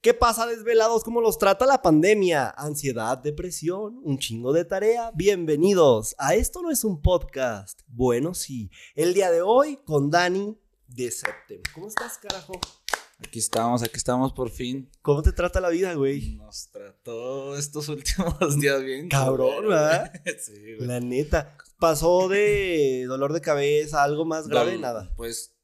¿Qué pasa, desvelados? ¿Cómo los trata la pandemia? Ansiedad, depresión, un chingo de tarea. Bienvenidos a Esto no es un podcast. Bueno, sí. El día de hoy con Dani de Septem. ¿Cómo estás, carajo? Aquí estamos, aquí estamos por fin. ¿Cómo te trata la vida, güey? Nos trató estos últimos días bien. Cabrón, ¿verdad? sí, güey. La neta. ¿Pasó de dolor de cabeza, algo más grave? Nada. Pues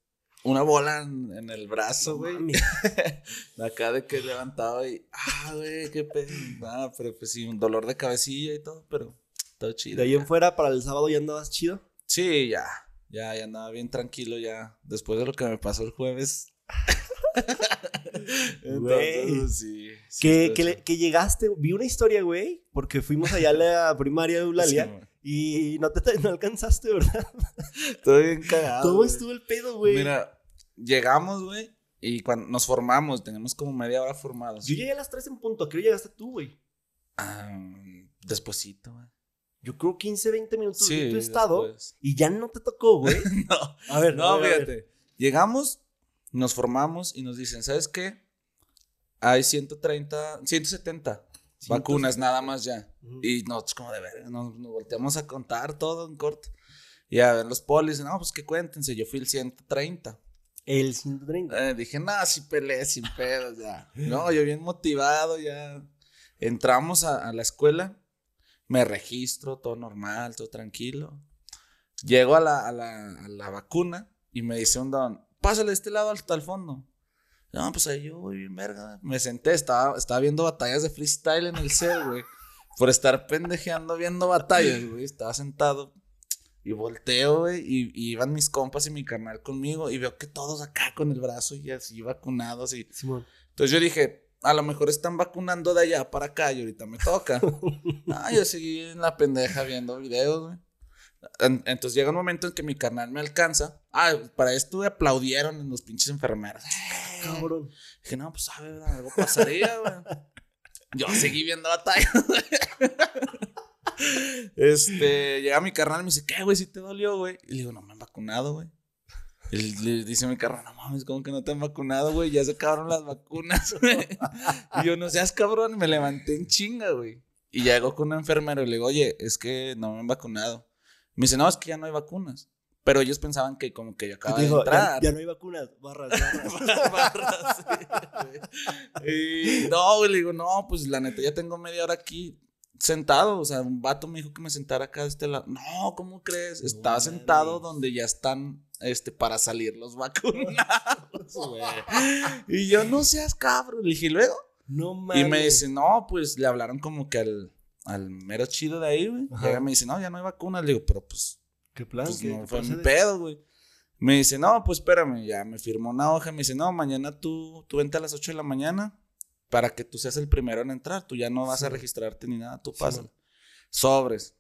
una bola en, en el brazo, güey. acá de que levantaba y. Ah, güey, qué pedo. Ah, pero pues sí, un dolor de cabecilla y todo, pero todo chido. De ahí ya. en fuera, para el sábado ya andabas chido. Sí, ya. Ya, ya andaba bien tranquilo ya. Después de lo que me pasó el jueves. Entonces, sí. sí que, que, le- chido. que llegaste, vi una historia, güey, porque fuimos allá a la primaria de Eulalia Sí. Y no te no alcanzaste, ¿verdad? Estoy bien cagado. ¿Cómo estuvo el pedo, güey? Mira, llegamos, güey, y cuando nos formamos, tenemos como media hora formados. Yo llegué a las 3 en punto, creo que llegaste tú, güey. Ah, despuesito, güey. Yo creo 15, 20 minutos Sí, de tu estado después. y ya no te tocó, güey. No, A ver, no, a ver, a ver. fíjate. Llegamos, nos formamos y nos dicen, ¿sabes qué? Hay 130, 170 vacunas nada más ya. Ujú. Y nosotros como de ver, nos, nos volteamos a contar todo en corto. Y a ver, los polis, no, pues que cuéntense, yo fui el 130. El 130. Eh, dije, nada, sí peleé sin pedos, ya. No, yo bien motivado, ya. Entramos a, a la escuela, me registro, todo normal, todo tranquilo. Llego a la, a la, a la vacuna y me dice un don, pásale de este lado hasta el fondo. No, pues ahí yo voy bien verga. Me senté, estaba, estaba viendo batallas de freestyle en el cel, güey. Por estar pendejeando viendo batallas, güey. Estaba sentado y volteo, güey, y, y iban mis compas y mi carnal conmigo y veo que todos acá con el brazo y así vacunados y... Simón. Entonces yo dije, a lo mejor están vacunando de allá para acá y ahorita me toca. ah, yo seguí en la pendeja viendo videos, güey. En- Entonces llega un momento en que mi carnal me alcanza. Ah, para esto güey, aplaudieron en los pinches enfermeros. Cabrón. Dije, no, pues ver, algo pasaría, güey. Yo seguí viendo batalla. este, llega mi carnal y me dice, ¿qué, güey? ¿Si te dolió, güey? Y le digo, no me han vacunado, güey. Le dice mi carnal, no mames, ¿cómo que no te han vacunado, güey? Ya se acabaron las vacunas, güey. Y yo, no seas cabrón, y me levanté en chinga, güey. Y llego con un enfermero y le digo, oye, es que no me han vacunado. Me dice, no, es que ya no hay vacunas. Pero ellos pensaban que como que yo acababa de ya, entrar. ya no hay vacunas, barras, barras. Barras, sí. Y no, güey, le digo, no, pues la neta, ya tengo media hora aquí sentado. O sea, un vato me dijo que me sentara acá de este lado. No, ¿cómo crees? No Estaba sentado donde ya están, este, para salir los vacunados, güey. Y yo, no seas cabrón. Le dije, ¿y luego? no mames. Y me dice, no, pues le hablaron como que al, al mero chido de ahí, güey. Llega y me dice, no, ya no hay vacunas. Le digo, pero pues ¿Qué plan? pues ¿Qué- no qué fue mi procede? pedo, güey. Me dice, no, pues espérame, ya me firmó una hoja. Me dice, no, mañana tú, tú vente a las 8 de la mañana para que tú seas el primero en entrar. Tú ya no vas a registrarte ni nada, tú Sí, man. Sobres.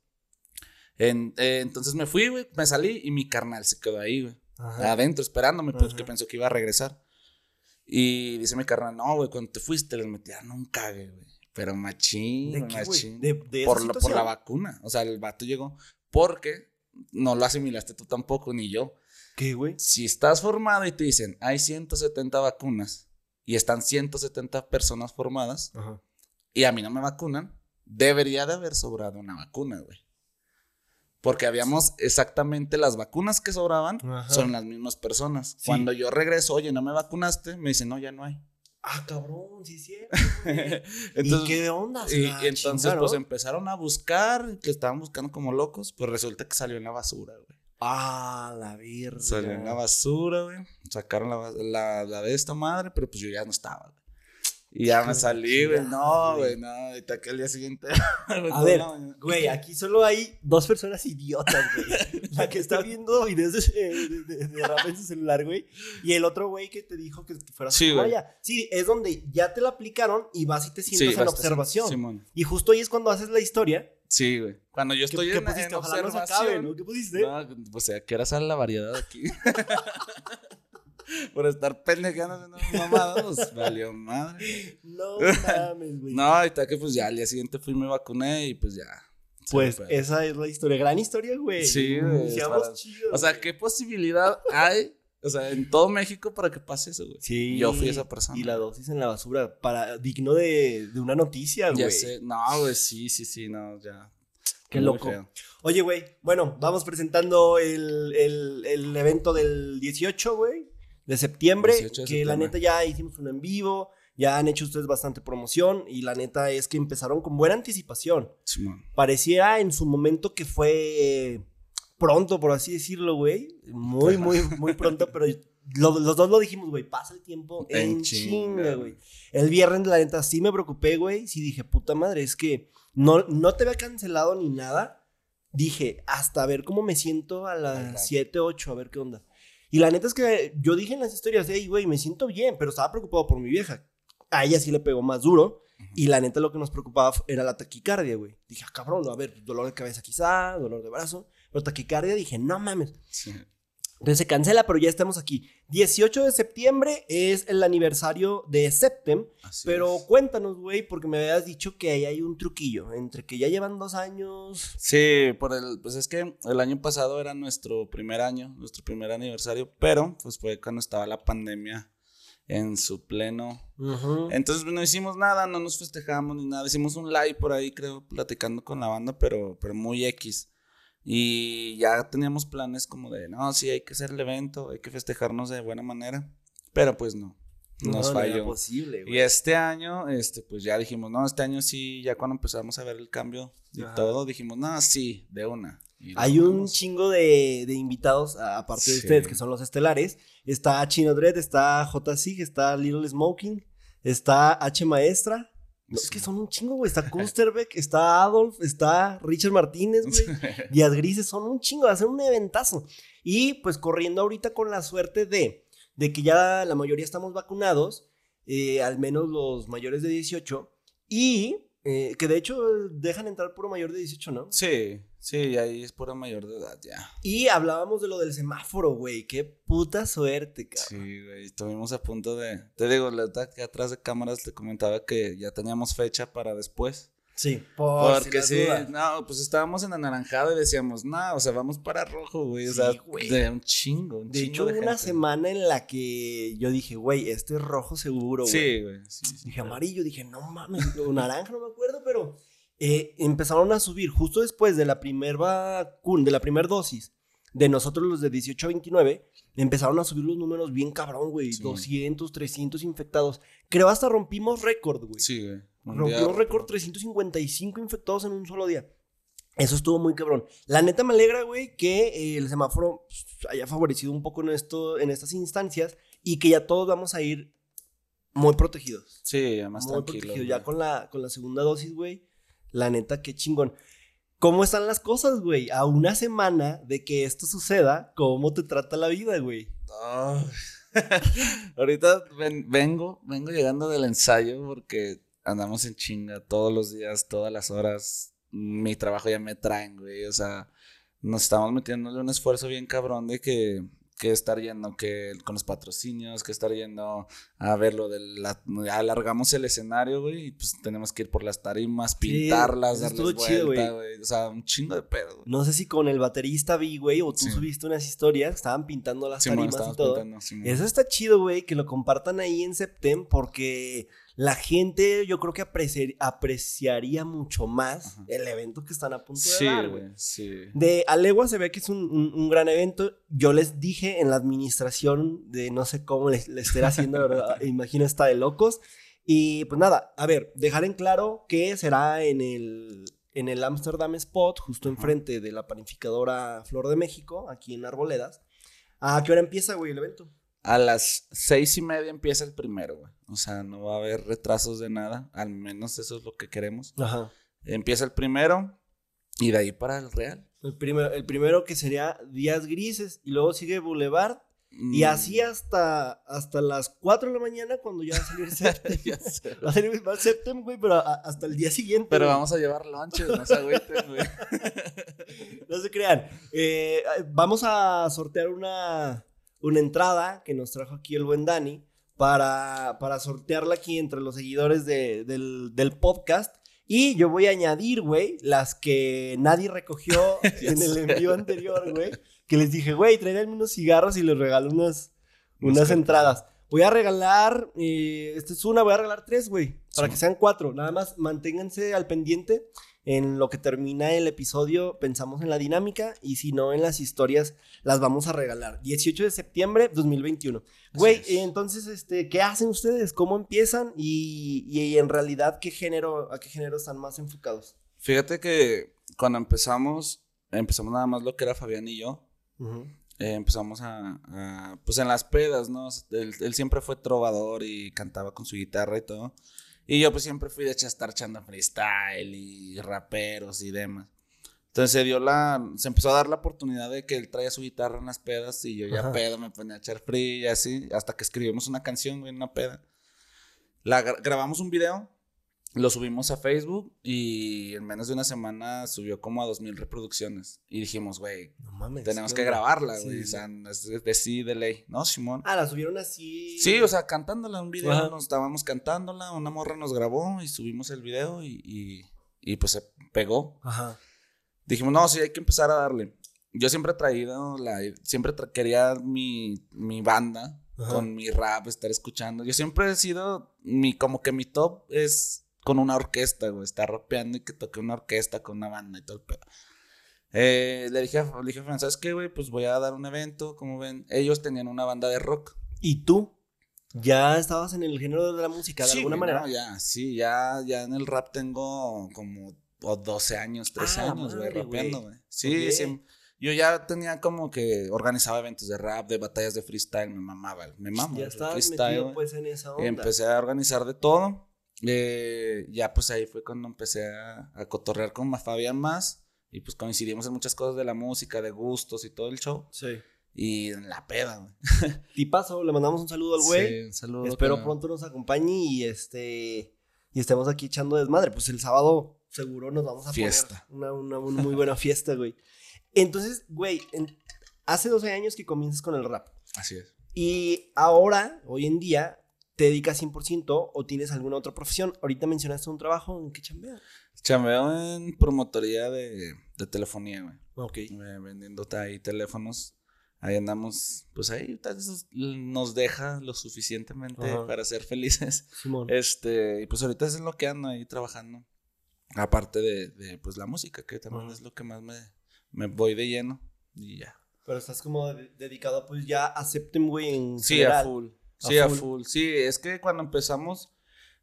En- eh, entonces me fui, güey, me salí y mi carnal se quedó ahí, güey. Adentro, esperándome, pues Ajá. que pensó que iba a regresar. Y dice mi carnal, no, güey, cuando te fuiste les metieron un cague, güey. Pero machín, ¿De qué, güey? machín ¿De, de esa por, la, por la situación? vacuna. O sea, el vato llegó porque no lo asimilaste tú tampoco, ni yo. ¿Qué, güey? Si estás formado y te dicen, hay 170 vacunas y están 170 personas formadas Ajá. y a mí no me vacunan, debería de haber sobrado una vacuna, güey. Porque habíamos exactamente las vacunas que sobraban Ajá. son las mismas personas. Sí. Cuando yo regreso, oye, no me vacunaste, me dicen, no, ya no hay. Ah, cabrón, sí es cierto. Entonces, ¿Y qué onda? Y, entonces, pues empezaron a buscar, que estaban buscando como locos, pues resulta que salió en la basura, güey. Ah, la verga. Salió en la basura, güey. Sacaron la, la, la de esta madre, pero pues yo ya no estaba, güey. Y ya me salí, güey. No, güey. no. Ahorita que el día siguiente. A ver, güey, aquí solo hay dos personas idiotas, güey. La que está viendo videos de, de, de- de rap en su celular, güey. Y el otro güey que te dijo que, fueras Sí, a vaya. Sí, es donde ya te la aplicaron y vas y te sientas en basta, observación. Simón. Y justo ahí es cuando haces la historia. Sí, güey. Cuando yo ¿Qué, estoy qué en, pusiste? en Ojalá no se observación. acabe, ¿no? ¿Qué pusiste? No, o sea, que sale la variedad aquí. Por estar pendejeando haciendo mamadas, valió madre. No mames, güey. No, ahorita que pues ya al día siguiente fui y me vacuné y pues ya. Pues esa es la historia. Gran historia, güey. Sí, güey, chido. O sea. ¿qué posibilidad hay O sea, en todo México para que pase eso, güey. Sí. Yo fui esa persona. Y la dosis en la basura, para, digno de, de una noticia, güey. Ya sé. No, güey, sí, sí, sí, no, ya. Qué Muy loco. feo. Oye, güey, bueno, vamos presentando el, el- el evento del 18, güey, de septiembre, 18 de que la neta ya hicimos un en vivo, ya han hecho ustedes bastante promoción y la neta es que empezaron con buena anticipación. Simón. Pareciera en su momento que fue pronto, por así decirlo, güey, muy, muy, muy pronto, pero lo- los dos lo dijimos, güey, pasa el tiempo en, En chinga, güey. El viernes, la neta, sí me preocupé, güey, sí dije, puta madre, es que no, no te había cancelado ni nada. Dije, hasta ver cómo me siento a las 7, 8, a ver qué onda. Y la neta es que yo dije en las historias, hey, güey, me siento bien, pero estaba preocupado por mi vieja. A ella sí le pegó más duro. Y la neta lo que nos preocupaba era la taquicardia, güey. Dije, ah, cabrón, a ver, dolor de cabeza quizá, dolor de brazo. Pero taquicardia dije, no mames. Sí. Entonces se cancela, pero ya estamos aquí. 18 de septiembre es el aniversario de Septem. Así Pero es. cuéntanos, güey, porque me habías dicho que ahí hay un truquillo. Entre que ya llevan dos años. Sí, por el, pues es que el año pasado era nuestro primer año, nuestro primer aniversario, pero pues fue cuando estaba la pandemia en su pleno. Entonces pues, no hicimos nada, no nos festejamos ni nada, hicimos un live por ahí, creo, platicando con la banda, pero, pero muy X. Y ya teníamos planes como de, no, sí, hay que hacer el evento, hay que festejarnos de buena manera, pero pues no, nos No, no falló. posible, Y este año, este, pues ya dijimos, no, este año sí, ya cuando empezamos a ver el cambio y Ajá. todo, dijimos, no, sí, de una. Hay un vamos. chingo de, de invitados, a- aparte de Sí. ustedes, que son los estelares. Está Chino Dread, está J. Sig, está Little Smoking, está H. Maestra. No, es que son un chingo, güey. Está Kusterbeck, está Adolf, está Richard Martínez, güey. Díaz Grises, son un chingo, va a ser un eventazo. Y pues corriendo ahorita con la suerte de, de que ya la mayoría estamos vacunados, eh, al menos los mayores de 18, y eh, que de hecho dejan entrar puro mayor de 18, ¿no? Sí, sí, ahí es pura mayor de edad ya. Y hablábamos de lo del semáforo, güey. Qué puta suerte, cabrón. Sí, güey, estuvimos a punto de... Te digo, la verdad que atrás de cámaras te comentaba que ya teníamos fecha para después. Sí, por Porque si sí, dudas. no, pues estábamos en anaranjado y decíamos, no, o sea, vamos para rojo, güey. O Sí, sea, güey. de un chingo, un De chingo hecho, de una gente. semana en la que yo dije, güey, este es rojo seguro, güey. Sí, güey, sí, sí. Dije amarillo, dije, no mames, o naranja, no me acuerdo, pero eh, empezaron a subir justo después de la primer vacuna, de la primera dosis, de nosotros los de 18 a 29, empezaron a subir los números bien cabrón, güey, Sí. 200, 300 infectados. Creo hasta rompimos récord, güey. Sí, güey. Rompimos récord 355 infectados en un solo día. Eso estuvo muy cabrón. La neta me alegra, güey, que eh, el semáforo pues, haya favorecido un poco en, esto, en estas instancias y que ya todos vamos a ir muy protegidos. Sí, ya más muy protegidos. Ya con la, con la segunda dosis, güey. La neta, qué chingón. ¿Cómo están las cosas, güey? A una semana de que esto suceda, ¿cómo te trata la vida, güey? Ahorita ven- vengo, vengo llegando del ensayo porque andamos en chinga todos los días, todas las horas. Mi trabajo ya me traen, güey. O sea, nos estamos metiéndole un esfuerzo bien cabrón de que, que estar yendo que con los patrocinios, que estar yendo a ver lo de la... Alargamos el escenario, güey, y pues tenemos que ir por las tarimas, pintarlas, estuvo darles vuelta, güey. O sea, un chingo de pedo, güey. No sé si con el baterista vi, güey, o tú Sí. subiste unas historias estaban pintando las tarimas y estamos todo. pintando. Eso está chido, güey, que lo compartan ahí en Septem porque la gente yo creo que apreciar- apreciaría mucho más Ajá. el evento que están a punto de Sí, dar, güey. sí. De Alegua se ve que es un, un- un gran evento. Yo les dije en la administración de no sé cómo les, les esté haciendo, ¿verdad? Imagino está de locos. Y pues nada, a ver, dejar en claro que será en el, en el Amsterdam Spot, justo enfrente de la panificadora Flor de México, aquí en Arboledas. ¿A qué hora empieza, güey, el evento? A las seis y media empieza el primero, güey. O sea, no va a haber retrasos de nada. Al menos eso es lo que queremos. Ajá. Empieza el primero y de ahí para el Real. El primero, el primero que sería Días Grises y luego sigue Boulevard. Y Mm, así hasta, hasta las 4 de la mañana cuando ya va a salir Septem. Va a salir Septem, güey, pero a- hasta el día siguiente. Pero güey. vamos a llevar lonches, no se agüiten, güey. No se crean. Eh, vamos a sortear una, una entrada que nos trajo aquí el buen Dani para, para sortearla aquí entre los seguidores de- del, del podcast. Y yo voy a añadir, güey, las que nadie recogió en el envío anterior, güey. Que les dije, güey, tráiganme unos cigarros y les regalo unas, unas entradas. Voy a regalar, eh, esta es una, voy a regalar tres, güey, para que sean cuatro. Nada más manténganse al pendiente. En lo que termina el episodio pensamos en la dinámica y si no en las historias las vamos a regalar. 18 de septiembre 2021. Güey, es. entonces, este, ¿qué hacen ustedes? ¿Cómo empiezan? Y, y en realidad, ¿qué género, ¿a qué género están más enfocados? Fíjate que cuando empezamos, empezamos nada más lo que era Fabián y yo. Eh, empezamos a, a, pues en las pedas, ¿no? Él, él siempre fue trovador y cantaba con su guitarra y todo. Y yo pues siempre fui de hecho a estar echando freestyle y raperos y demás. Entonces se dio la, se empezó a dar la oportunidad de que él traía su guitarra en las pedas y yo ya Ajá. pedo me ponía a echar free y así, hasta que escribimos una canción, güey, en una peda. La gra- grabamos un video, lo subimos a Facebook y en menos de una semana subió como a 2000 reproducciones. Y dijimos, güey, No tenemos ¿qué que grabarla, güey. sí, O sea, es de, de sí, de ley, ¿no, Simón? Ah, la subieron así. Sí, o sea, cantándola un video, Ajá. nos estábamos cantándola, una morra nos grabó y subimos el video y, y, y, pues se pegó. Ajá. Dijimos, no, sí, hay que empezar a darle. Yo siempre he traído, la, siempre tra- quería mi, mi banda Ajá. con mi rap, estar escuchando. Yo siempre he sido, mi, como que mi top es con una orquesta, güey, estar rapeando y que toque una orquesta con una banda y todo el pedo. Eh, le dije, a- le dije a Fran, ¿sabes qué, güey? Pues voy a dar un evento, como ven. Ellos tenían una banda de rock. ¿Y tú? ¿Ya estabas en el género de la música de Sí, alguna güey, manera? no, ya, sí, ya, ya en el rap tengo como o 12 años, 13 Ah, años, güey, rapeando, güey. Sí, Ok. sí. Yo ya tenía como que organizaba eventos de rap, de batallas de freestyle, me mamaba, me mama. ya estabas metido pues en esa onda. Empecé a organizar de todo. Eh, ya pues ahí fue cuando empecé a, a cotorrear con Fabián más. Y pues coincidimos en muchas cosas de la música, de gustos y todo el show. Sí. Y en la peda, güey. Tipazo, le mandamos un saludo al güey. Sí, un saludo. Espero pronto nos acompañe y este y estemos aquí echando desmadre. Pues el sábado seguro nos vamos a Fiesta. poner una, una- una muy buena fiesta, güey. Entonces, güey, en- hace 12 años que comienzas con el rap. Así es. Y ahora, hoy en día, ¿te dedicas 100% o tienes alguna otra profesión? Ahorita mencionaste un trabajo en qué chambeas. Chambeo en promotoría de, de telefonía, güey. Ok. Eh, vendiéndote ahí teléfonos. Ahí andamos, pues ahí nos deja lo suficientemente Ajá. para ser felices. Simón. Este, y pues ahorita es lo que ando ahí trabajando. Aparte de, de, pues la música, que también Ajá. es lo que más me, me voy de lleno. Y ya. Pero estás como de- dedicado, pues ya acepten, güey, en Sí, general. a full. Sí, a full. full. Sí, es que cuando empezamos,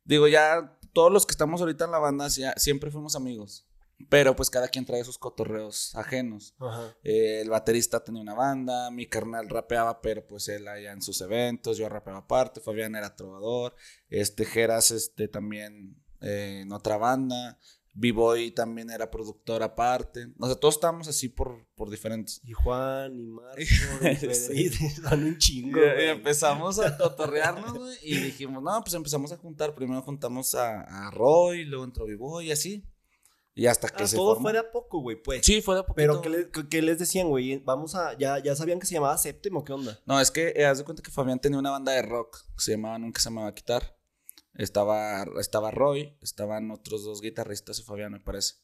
digo, ya todos los que estamos ahorita en la banda ya, siempre fuimos amigos. Pero pues cada quien trae sus cotorreos ajenos. Ajá. Eh, el baterista tenía una banda, mi carnal rapeaba, pero pues él allá en sus eventos, yo rapeaba aparte, Fabián era trovador, este Geras este también eh, en otra banda, B-Boy también era productor aparte, o sea, todos estábamos así por, por diferentes. Y Juan, y Marco, y. Pedrito, son un chingo, Y, y güey. empezamos a cotorrearnos, güey, y dijimos, no, pues empezamos a juntar, primero juntamos a, a Roy, luego entró B-Boy y así, y hasta que Ah, se todo formó. fue de a poco, güey, pues. Sí, fue de a poquito. Pero, ¿qué, le- qué- qué les decían, güey? Vamos a... ¿Ya, ¿Ya sabían que se llamaba Séptimo? ¿Qué onda? No, es que eh, haz de cuenta que Fabián tenía una banda de rock que se llamaba Nunca se me va a quitar. Estaba, estaba Roy, estaban otros dos guitarristas y Fabián, me parece.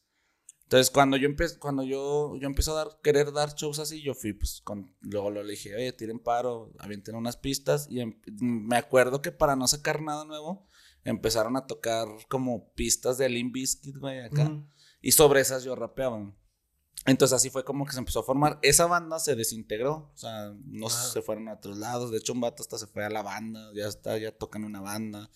Entonces, cuando yo empecé, cuando yo, yo empecé a dar, querer dar shows así, yo fui, pues, con, luego lo le dije, oye, tiren paro, avienten unas pistas. Y em- me acuerdo que para no sacar nada nuevo, empezaron a tocar como pistas de Limp Bizkit, güey, acá. Y sobre esas yo rapeaba. Entonces así fue como que se empezó a formar. Esa banda se desintegró. O sea, no Ah. se fueron a otros lados. De hecho, un vato hasta se fue a la banda. Ya está, ya tocan una banda.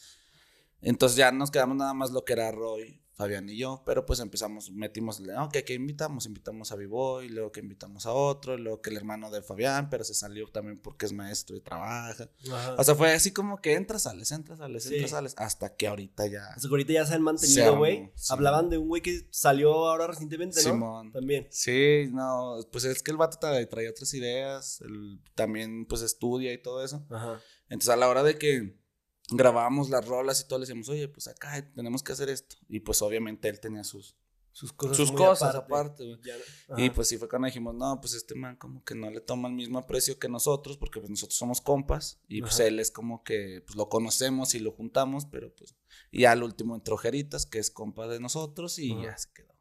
Entonces ya nos quedamos nada más lo que era Roy, Fabián y yo. Pero pues empezamos, metimos, ok, ¿qué invitamos? Invitamos a B-Boy, luego que invitamos a otro, luego que el hermano de Fabián, pero se salió también porque es maestro y trabaja. Ajá. O sea, fue así como que entras, sales, entras, sales, Sí. entras, sales. Hasta que ahorita ya. Hasta que ahorita ya se han mantenido, güey. sí. Hablaban de un güey que salió ahora recientemente, ¿no? Simón. También. Sí, no, pues es que el vato tra- trae otras ideas, él también pues estudia y todo eso. Ajá. Entonces a la hora de que grabábamos las rolas y todo, le decíamos, oye, pues acá tenemos que hacer esto. Y pues obviamente él tenía sus, Sus cosas. sus muy cosas aparte. Ya- Y pues sí fue cuando dijimos, no, pues este man como que no le toma el mismo aprecio que nosotros, porque pues nosotros somos compas, y pues Ajá. él es como que pues lo conocemos y lo juntamos, pero pues, y al último entró Jeritas, que es compa de nosotros, y Ajá. ya se quedó.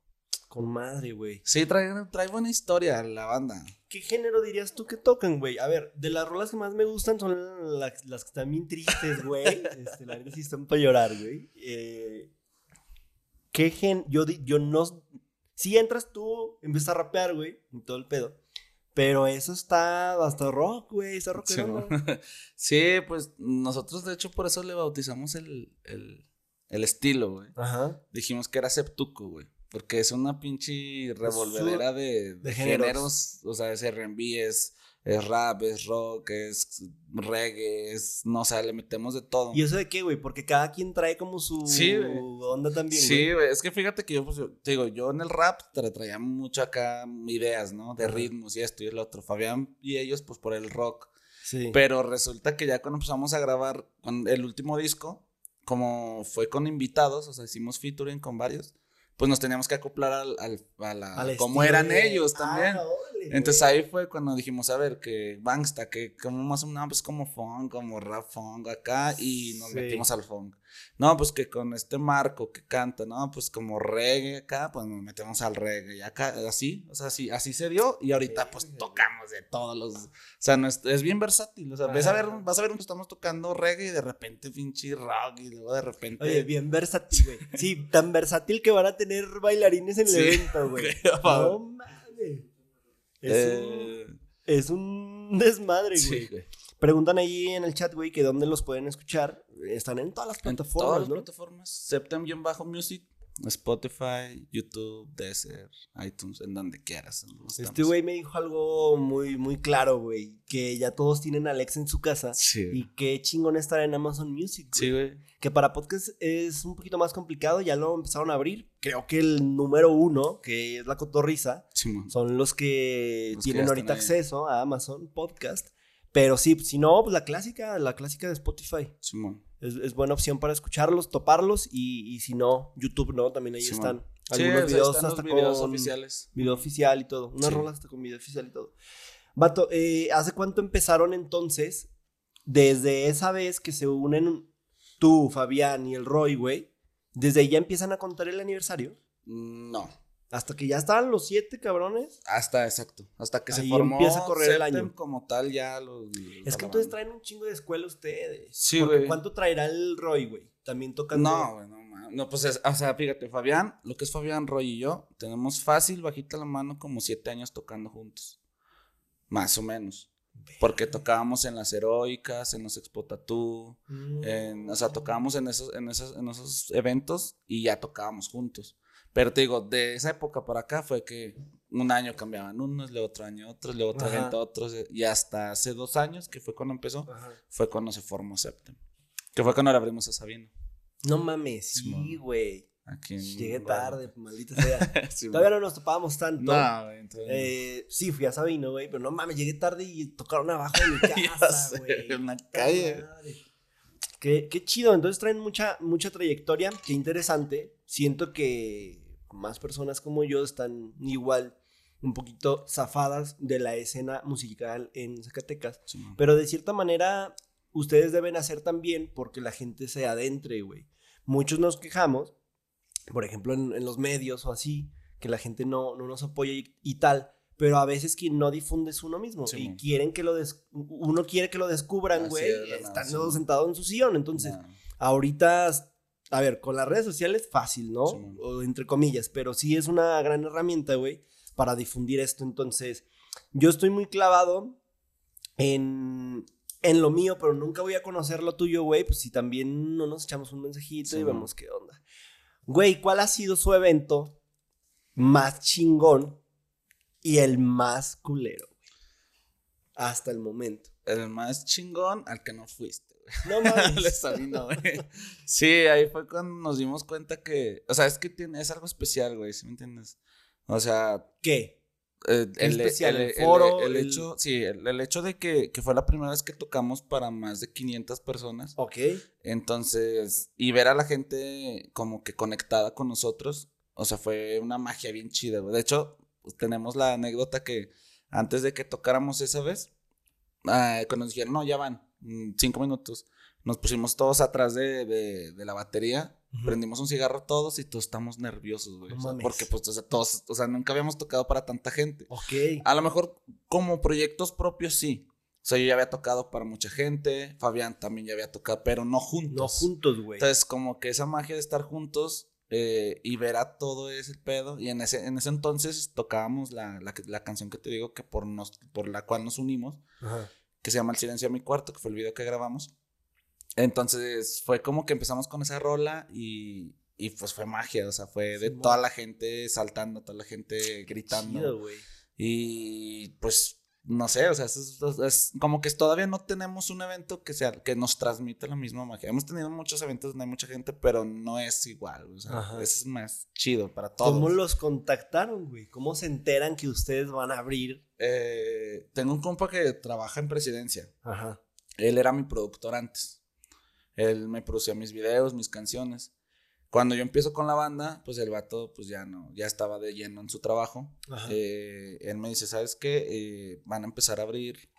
Con madre, güey. Sí, trae, trae buena historia la banda. ¿Qué género dirías tú que tocan, güey? A ver, de las rolas que más me gustan son las, las que están bien tristes, güey. este, la verdad sí están para llorar, güey. Eh, ¿Qué gen...? Yo, yo no... Si entras tú, empiezas a rapear, güey, y todo el pedo. Pero eso está hasta rock, güey, está Sí, rockero. Sí, pues nosotros de hecho por eso le bautizamos el, el, el estilo, güey. Ajá. Dijimos que era Septuco, güey. Porque es una pinche revolvedera de, géneros. géneros. O sea, es R&B, es, es rap, es rock, es reggae, es... No, o sea, le metemos de todo. ¿Y eso de qué, güey? Porque cada quien trae como su Sí, onda también, Sí, güey. es que fíjate que yo, pues, te digo, yo en el rap tra- traía mucho acá ideas, ¿no? De ritmos y esto y el otro. Fabián y ellos, pues, por el rock. Sí. Pero resulta que ya cuando empezamos a grabar con el último disco, como fue con invitados, o sea, hicimos featuring con varios, pues nos teníamos que acoplar al, al- a la, Al como estilo eran ellos también. Ah, órale, Entonces ahí fue cuando dijimos, a ver, que Bangsta, que como más o menos, pues como funk, como rap funk acá, y nos Sí. metimos al funk. No, pues que con este Marco que canta, no, pues como reggae acá, pues nos metemos al reggae, y acá, así, o sea, así, así se dio, y ahorita pues tocamos de todos los, o sea, no es, es bien versátil, o sea, ves a ver, Ajá. vas a ver, estamos tocando reggae y de repente pinche rock, y luego de repente... Oye, bien versátil, güey. Sí, tan versátil que van a tener bailarines en el Sí. evento, güey. No mames. Es, un, Eh, es un desmadre, güey. sí, güey. Preguntan ahí en el chat, güey, que dónde los pueden escuchar. Están en todas las En plataformas, todas las ¿no? plataformas. Septem-Music, Spotify, YouTube, Deezer, iTunes, en donde quieras. Este güey me dijo algo muy, muy claro, güey. Que ya todos tienen Alexa en su casa. Sí. Y qué chingón estar en Amazon Music. güey. Sí, güey. Que para podcast es un poquito más complicado. Ya lo empezaron a abrir. Creo que el número uno, que es la cotorriza, son los que Los tienen ahorita ahí. acceso a Amazon Podcast. Pero sí, si no, pues la clásica, la clásica de Spotify. Simón. Es, es buena opción para escucharlos, toparlos y, y si no, YouTube, ¿no? También ahí están. Algunos o sea, videos están hasta los videos con oficiales. video oficial y todo. Unas Sí. rolas hasta con video oficial y todo. Vato, eh, ¿hace cuánto empezaron entonces? Desde esa vez que se unen tú, Fabián y el Roy, güey. Desde ahí ya empiezan a contar el aniversario. No. Hasta que ya estaban los siete cabrones. Hasta, exacto. Hasta que se formó empieza a correr el año. como tal ya los... Es que entonces traen un chingo de escuela ustedes. Sí, güey. ¿Cuánto traerá el Roy, güey? También tocando. No, güey, no, no, pues es, o sea, fíjate, Fabián, lo que es Fabián, Roy y yo, tenemos fácil, bajita la mano, como siete años tocando juntos. Más o menos. Porque tocábamos en las heroicas, en los Expo Tattoo, Mm. en- o sea, tocábamos en esos, en, esos, en esos eventos y ya tocábamos juntos. Pero te digo, de esa época para acá fue que un año cambiaban unos, luego otro año otros, luego otro Ajá. evento otros, y hasta hace dos años, que fue cuando empezó, Ajá. fue cuando se formó Septem. Que fue cuando le abrimos a Sabino. No mames, sí, güey. Aquí Llegué tarde, maldita sea. Sí, Todavía no nos topábamos tanto. No, güey, entonces. Eh, sí, fui a Sabino, güey, pero no mames, llegué tarde y tocaron abajo de mi casa, güey. en la calle. Qué, qué chido, entonces traen mucha, mucha trayectoria, qué interesante. Siento que más personas como yo están igual un poquito zafadas de la escena musical en Zacatecas. Simón. Pero de cierta manera, ustedes deben hacer también porque la gente se adentre, güey. Muchos nos quejamos, por ejemplo, en, en los medios o así, que la gente no, no nos apoya y, y tal. Pero a veces quien no difunde es uno mismo. Sí, y quieren que lo des- uno quiere que lo descubran, güey. es, la nada, Estando sí. sentado en su sillón. Entonces, No. ahorita, a ver, con las redes sociales fácil, ¿no? Sí, o entre comillas, pero sí es una gran herramienta, güey, para difundir esto. Entonces, yo estoy muy clavado en, en lo mío, pero nunca voy a conocer lo tuyo, güey. Pues si también no nos echamos un mensajito Sí, y vemos qué onda. Güey, ¿cuál ha sido su evento más chingón y el más culero, güey? Hasta el momento. El más chingón al que no fuiste. No mames. Sabino, güey. Sí, ahí fue cuando nos dimos cuenta que. O sea, es que tiene, es algo especial, güey, ¿sí me entiendes? O sea, ¿Qué? eh, ¿Qué el, especial? el- ¿El el- foro? el El- hecho, sí, el, el hecho de que, que fue la primera vez que tocamos para más de 500 personas. Ok. Entonces, y ver a la gente como que conectada con nosotros, o sea, fue una magia bien chida, güey. De hecho, pues, tenemos la anécdota que antes de que tocáramos esa vez, ah, cuando nos dijeron, no, ya van, cinco minutos, nos pusimos todos atrás de, de- de la batería Ujú. Prendimos un cigarro todos y todos estamos nerviosos, güey. No o sea, porque, pues, o sea, todos, o sea, nunca habíamos tocado para tanta gente. Ok. A lo mejor como proyectos propios, sí. O sea, yo ya había tocado para mucha gente, Fabián también ya había tocado, pero no juntos. No juntos, güey. Entonces, como que esa magia de estar juntos eh, y ver a todo ese pedo. Y en ese, en ese entonces tocábamos la, la, la canción que te digo que por, nos, por la cual nos unimos, Ajá. Que se llama El silencio de mi cuarto, que fue el video que grabamos. Entonces, fue como que empezamos con esa rola y, y pues fue magia, o sea, fue de toda la gente saltando, toda la gente gritando. Chido. Y pues, no sé, o sea, es, es- es como que todavía no tenemos un evento que, sea, que nos transmita la misma magia. Hemos tenido muchos eventos donde hay mucha gente, pero no es igual. O sea, es más chido para todos. ¿Cómo los contactaron, güey? ¿Cómo se enteran que ustedes van a abrir? Eh, tengo un compa que trabaja en presidencia. Ajá. Él era mi productor antes. Él me producía mis videos, mis canciones. Cuando yo empiezo con la banda, pues el vato pues ya no, ya estaba de lleno en su trabajo. Eh, él me dice, ¿sabes qué? Eh, van a empezar a abrir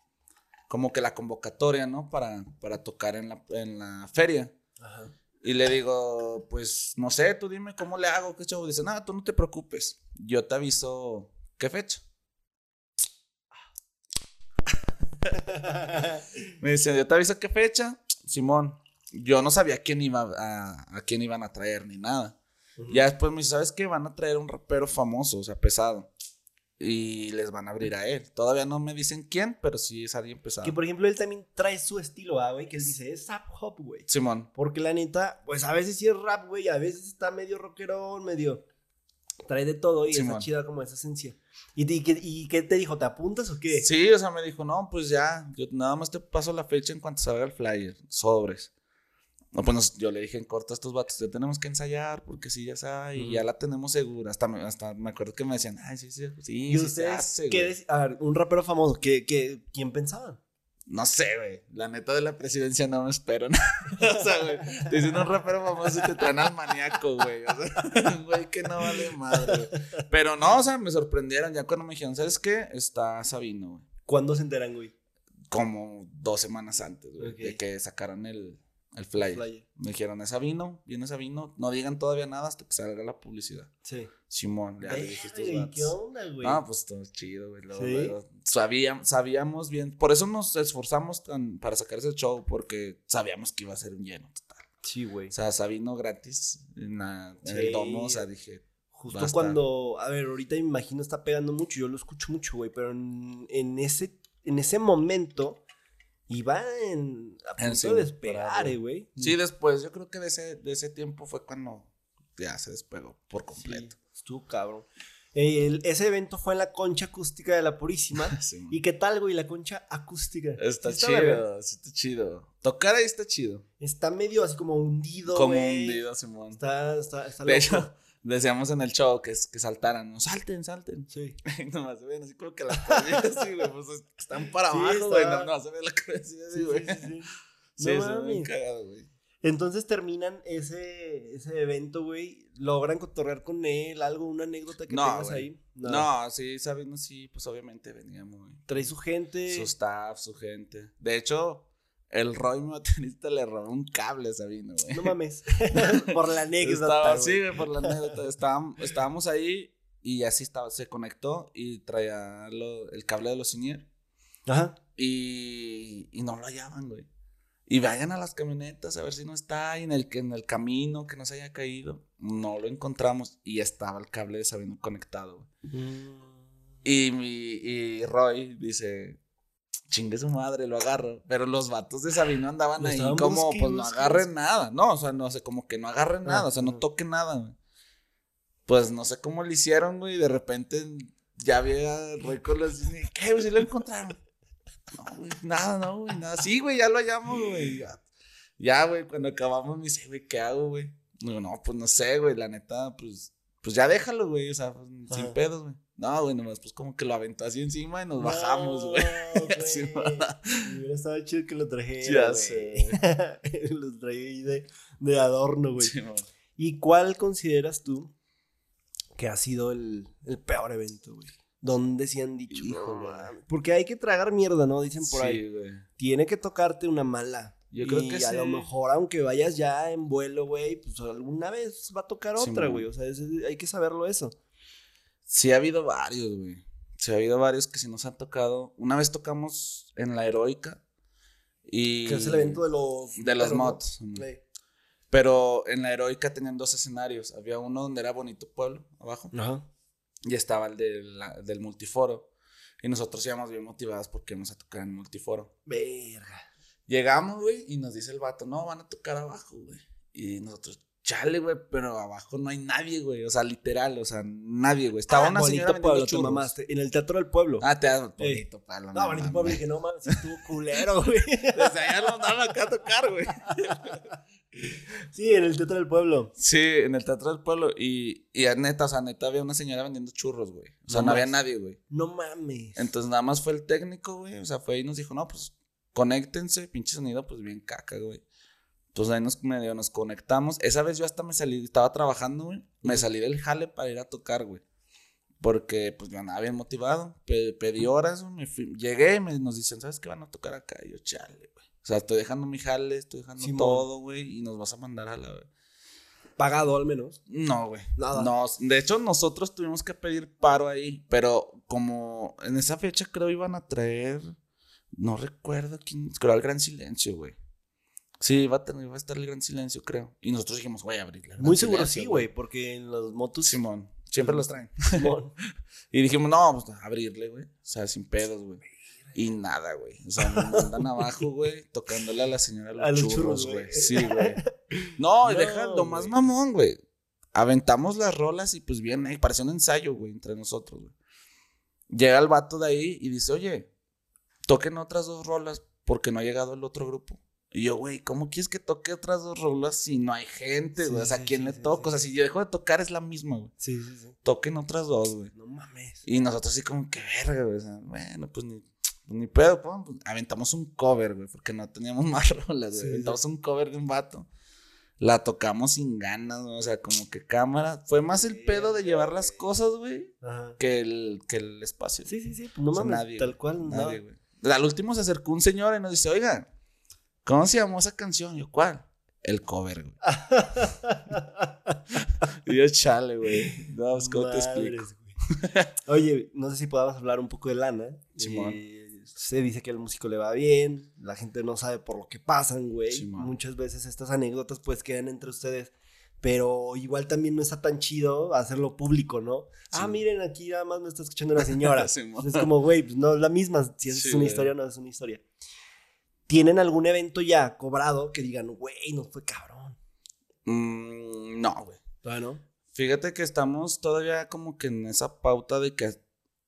como que la convocatoria, ¿no? Para, para tocar en la, en la feria. Ajá. Y le digo, pues no sé, tú dime cómo le hago, qué chavo. Dice, nada, tú no te preocupes. Yo te aviso qué fecha. Me dice, yo te aviso qué fecha. Simón, yo no sabía quién iba a, a quién iban a traer ni nada. Ya después me dice, ¿sabes qué? Van a traer un rapero famoso, o sea, pesado. Y les van a abrir a él. Todavía no me dicen quién, pero sí es alguien pesado. Que por ejemplo él también trae su estilo, ah, güey, que él dice, es rap hop, güey. Simón. Porque la neta, pues a veces sí es rap, güey, a veces está medio rockerón, medio... Trae de todo y Simón. está chida como esa esencia. ¿Y, y, qué- y qué te dijo? ¿Te apuntas o qué? Sí, o sea, me dijo, no, pues ya, yo nada más te paso la fecha en cuanto salga el flyer, sobres. No, pues nos- yo le dije en corto a estos vatos, ya tenemos que ensayar, porque sí, ya sabe, y ya la tenemos segura. Hasta me, hasta me acuerdo que me decían, ay, sí, sí, sí, ¿Y sí ustedes qué güey". dec- A ver, un rapero famoso, ¿qué, qué, quién pensaban? No sé, güey. La neta de la presidencia no me espero. ¿no? o sea, güey. Te dicen un rapero famoso y te traen al maníaco, güey. O sea, güey que no vale madre, güey. Pero no, o sea, me sorprendieron ya cuando me dijeron, ¿sabes qué? Está Sabino, güey. ¿Cuándo se enteran, güey? Como dos semanas antes, güey. De que sacaran el, el flyer. Flyer. Me dijeron, es Sabino, viene Sabino. No digan todavía nada hasta que salga la publicidad. Sí. Simón, ya le dije estos Verga, ¿y vatos. ¿Qué onda, güey? Ah, pues todo chido, güey. luego, ¿Sí? Sabíamos, sabíamos bien. Por eso nos esforzamos tan- para sacar ese show, porque sabíamos que iba a ser un lleno total. sí, güey. O sea, Sabino gratis en, la- en el domo, o sea, dije. Justo basta. cuando, a ver, ahorita me imagino está pegando mucho, yo lo escucho mucho, güey, pero en, en ese, en ese momento iba en, a punto sí, de despegar, eh, güey. Sí, después, yo creo que de ese, de ese tiempo fue cuando ya se despegó por completo. Sí, estuvo cabrón. El- ese evento fue en la concha acústica de la Purísima. Sí, man. ¿Y qué tal, güey? La concha acústica. Está verga. chido, sí está chido. Tocar ahí está chido. Está medio así como hundido, Como güey. hundido, Simón. Está, está, está De loco. hecho, decíamos en el show que, que saltaran, ¿no? salten, salten. Sí. Y nomás se ven así como que las cabezas así, güey, pues es- están para Sí, abajo, güey, está- no, no, se ve la cabeza así, güey. sí, sí, sí. Sí, No se ve bien mames. cagado, güey. Entonces terminan ese, ese evento, güey. Logran cotorrear con él, algo, una anécdota que No, tengas ahí. No, sí, sabiendo, sí, pues obviamente venía muy... Trae su gente. Su staff, su gente. De hecho, el Roy, mi baterista, le robó un cable a Sabino, güey. No mames. Por la anécdota. Estaba, sí, güey, por la anécdota. Estábamos, estábamos ahí y así estaba, se conectó y traía lo- el cable de los sinier Ajá. y, y no lo hallaban, güey. Y vayan a las camionetas a ver si no está y en el, que- en el camino que no se haya caído. No lo encontramos y estaba el cable de Sabino conectado, güey. Mm. Y, mi, y Roy dice, chingue su madre, lo agarro. Pero los vatos de Sabino andaban Lo ahí como, pues no agarren nada. No, o sea, no sé, como que no agarren nada, o sea, no toquen nada, güey. Pues no sé cómo le hicieron, güey, y de repente ya había los... ¿Qué, güey? ¿Sí lo encontraron? No, güey, nada, no, güey, nada. Sí, güey, ya lo hallamos, güey. Ya, güey, cuando acabamos me dice, güey, ¿qué hago, güey? Digo, no, pues no sé, güey, la neta, pues, pues ya déjalo, güey, o sea, pues, sin pedos, güey. No, güey, nomás pues como que lo aventó así encima y nos bajamos, güey. No, Sí, güey. Hubiera estado chido que lo trajera. Ya güey. sé, Los traía ahí de, de adorno, güey. Sí. ¿Y cuál consideras tú que ha sido el, el peor evento, güey? ¿Dónde se han dicho? Híjole. "No mames"? Porque hay que tragar mierda, ¿no? Dicen por ahí. Sí, güey. Tiene que tocarte una mala Yo creo Y que a sí. lo mejor, aunque vayas ya en vuelo, güey, pues alguna vez va a tocar otra, güey. O sea, es- hay que saberlo eso. Sí ha habido varios, güey. Sí ha habido varios que sí nos han tocado. Una vez tocamos en la Heroica y... Que es el evento de los... de los mods. Sí. Pero en la Heroica tenían dos escenarios. Había uno donde era Bonito Pueblo, abajo. Ajá. Y estaba el de la- del multiforo. Y nosotros íbamos bien motivados porque íbamos a tocar en el multiforo. Verga. Llegamos, güey, y nos dice el vato, no, van a tocar abajo, güey. Y nosotros, chale, güey, pero abajo no hay nadie, güey. O sea, literal, o sea, nadie, güey. Estaba Ah, una Bonito señora Pueblo, te churros. mamaste. En el Teatro del Pueblo. Ah, te bonito, palo. no, Bonito Pueblo, dije, no mames, estuvo culero, güey. Desde allá nos daban acá a tocar, güey. sí, en el Teatro del Pueblo. Sí, en el Teatro del Pueblo. Y, y a neta, o sea, neta había una señora vendiendo churros, güey. O sea, No no, había nadie, güey. No mames. Entonces nada más fue el técnico, güey. O sea, fue y nos dijo, no, pues conéctense, pinche sonido, pues bien caca, güey. Pues ahí nos medio nos conectamos. Esa vez yo hasta me salí, estaba trabajando, güey. Me salí del jale para ir a tocar, güey. Porque pues yo andaba bien motivado. Pe- pedí horas, güey, me fui- llegué y me, nos dicen, ¿sabes qué van a tocar acá? Y yo, chale, güey. O sea, estoy dejando mi jale, estoy dejando todo, güey. Y nos vas a mandar a la... Pagado al menos. No, güey. Nada. No, de hecho, nosotros tuvimos que pedir paro ahí, pero como en esa fecha creo iban a traer, no recuerdo quién, creo al Gran Silencio, güey. Sí, iba a, tener, iba a estar el Gran Silencio, creo. Y nosotros dijimos, güey, abrirle. al Gran Muy seguro Silencio, sí, güey, porque en las motos. Simón, siempre los traen. Simón. Y dijimos, no, pues abrirle, güey. O sea, sin pedos, güey. Y nada, güey. O sea, nos mandan abajo, güey, tocándole a la señora los, A los churros, güey. Sí, güey. No, y No, deja lo más mamón, güey. Aventamos las rolas y pues bien, eh, pareció un ensayo, güey, entre nosotros, güey. Llega el vato de ahí y dice, oye, toquen otras dos rolas porque no ha llegado el otro grupo. Y yo, güey, ¿cómo quieres que toque otras dos rolas si no hay gente, güey? Sí, o sea, ¿quién sí, le sí, toca? sí. O sea, si yo dejo de tocar es la misma, güey. Sí, sí, sí. Toquen otras dos, güey. No mames. Y nosotros así como que verga, güey. O sea, bueno, pues ni, pues ni pedo, pues, aventamos un cover, güey, porque no teníamos más rolas, güey. Aventamos un cover de un vato. La tocamos sin ganas, güey. O sea, como que cámara. Fue más el pedo de llevar las cosas, güey, que el, que el espacio. Sí, sí, sí. pues No O sea, mames. nadie, tal cual. Nadie, no. güey. Al último se acercó un señor y nos dice, oigan, ¿cómo se llamó esa canción? Yo, ¿cuál? El cover, güey. y yo, chale, güey. No, pues, ¿cómo te explico? Güey. Oye, no sé si podamos hablar un poco de lana. Simón. Eh, se dice que al músico le va bien, la gente no sabe por lo que pasan, güey. Simón. Muchas veces estas anécdotas pues quedan entre ustedes, pero igual también no está tan chido hacerlo público, ¿no? Ah, Sí. miren, aquí nada más me está escuchando una señora. Simón. es como, güey, pues no es la misma, si es Sí, una historia o no es una historia. ¿Tienen algún evento ya cobrado que digan, güey, no fue cabrón? Mm, no, güey. Bueno, Fíjate que estamos todavía como que en esa pauta de que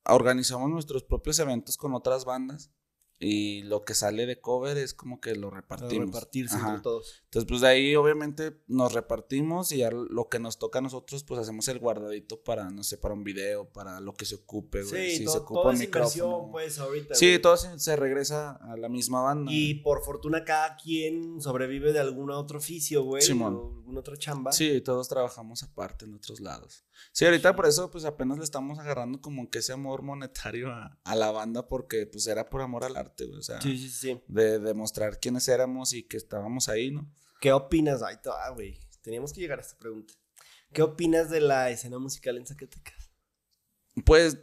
organizamos nuestros propios eventos con otras bandas y lo que sale de cover es como que lo repartimos. repartirse entre todos. Entonces, pues de ahí obviamente nos repartimos y ya lo que nos toca a nosotros, pues hacemos el guardadito para, no sé, para un video, para lo que se ocupe, güey. Sí, si to- se ocupa toda un micrófono. pues, ahorita. sí, güey. todo se, se regresa a la misma banda. Y por fortuna cada quien sobrevive de algún otro oficio, güey. Simón. O alguna otra chamba. Sí, todos trabajamos aparte en otros lados. Sí, ahorita por eso pues apenas le estamos agarrando como que ese amor monetario a, a la banda porque pues era por amor al arte, güey, o sea, sí, sí. sí. de demostrar quiénes éramos y que estábamos ahí, ¿no? ¿Qué opinas? Ay, ah, güey. Teníamos que llegar a esta pregunta. ¿Qué opinas de la escena musical en Zacatecas? Pues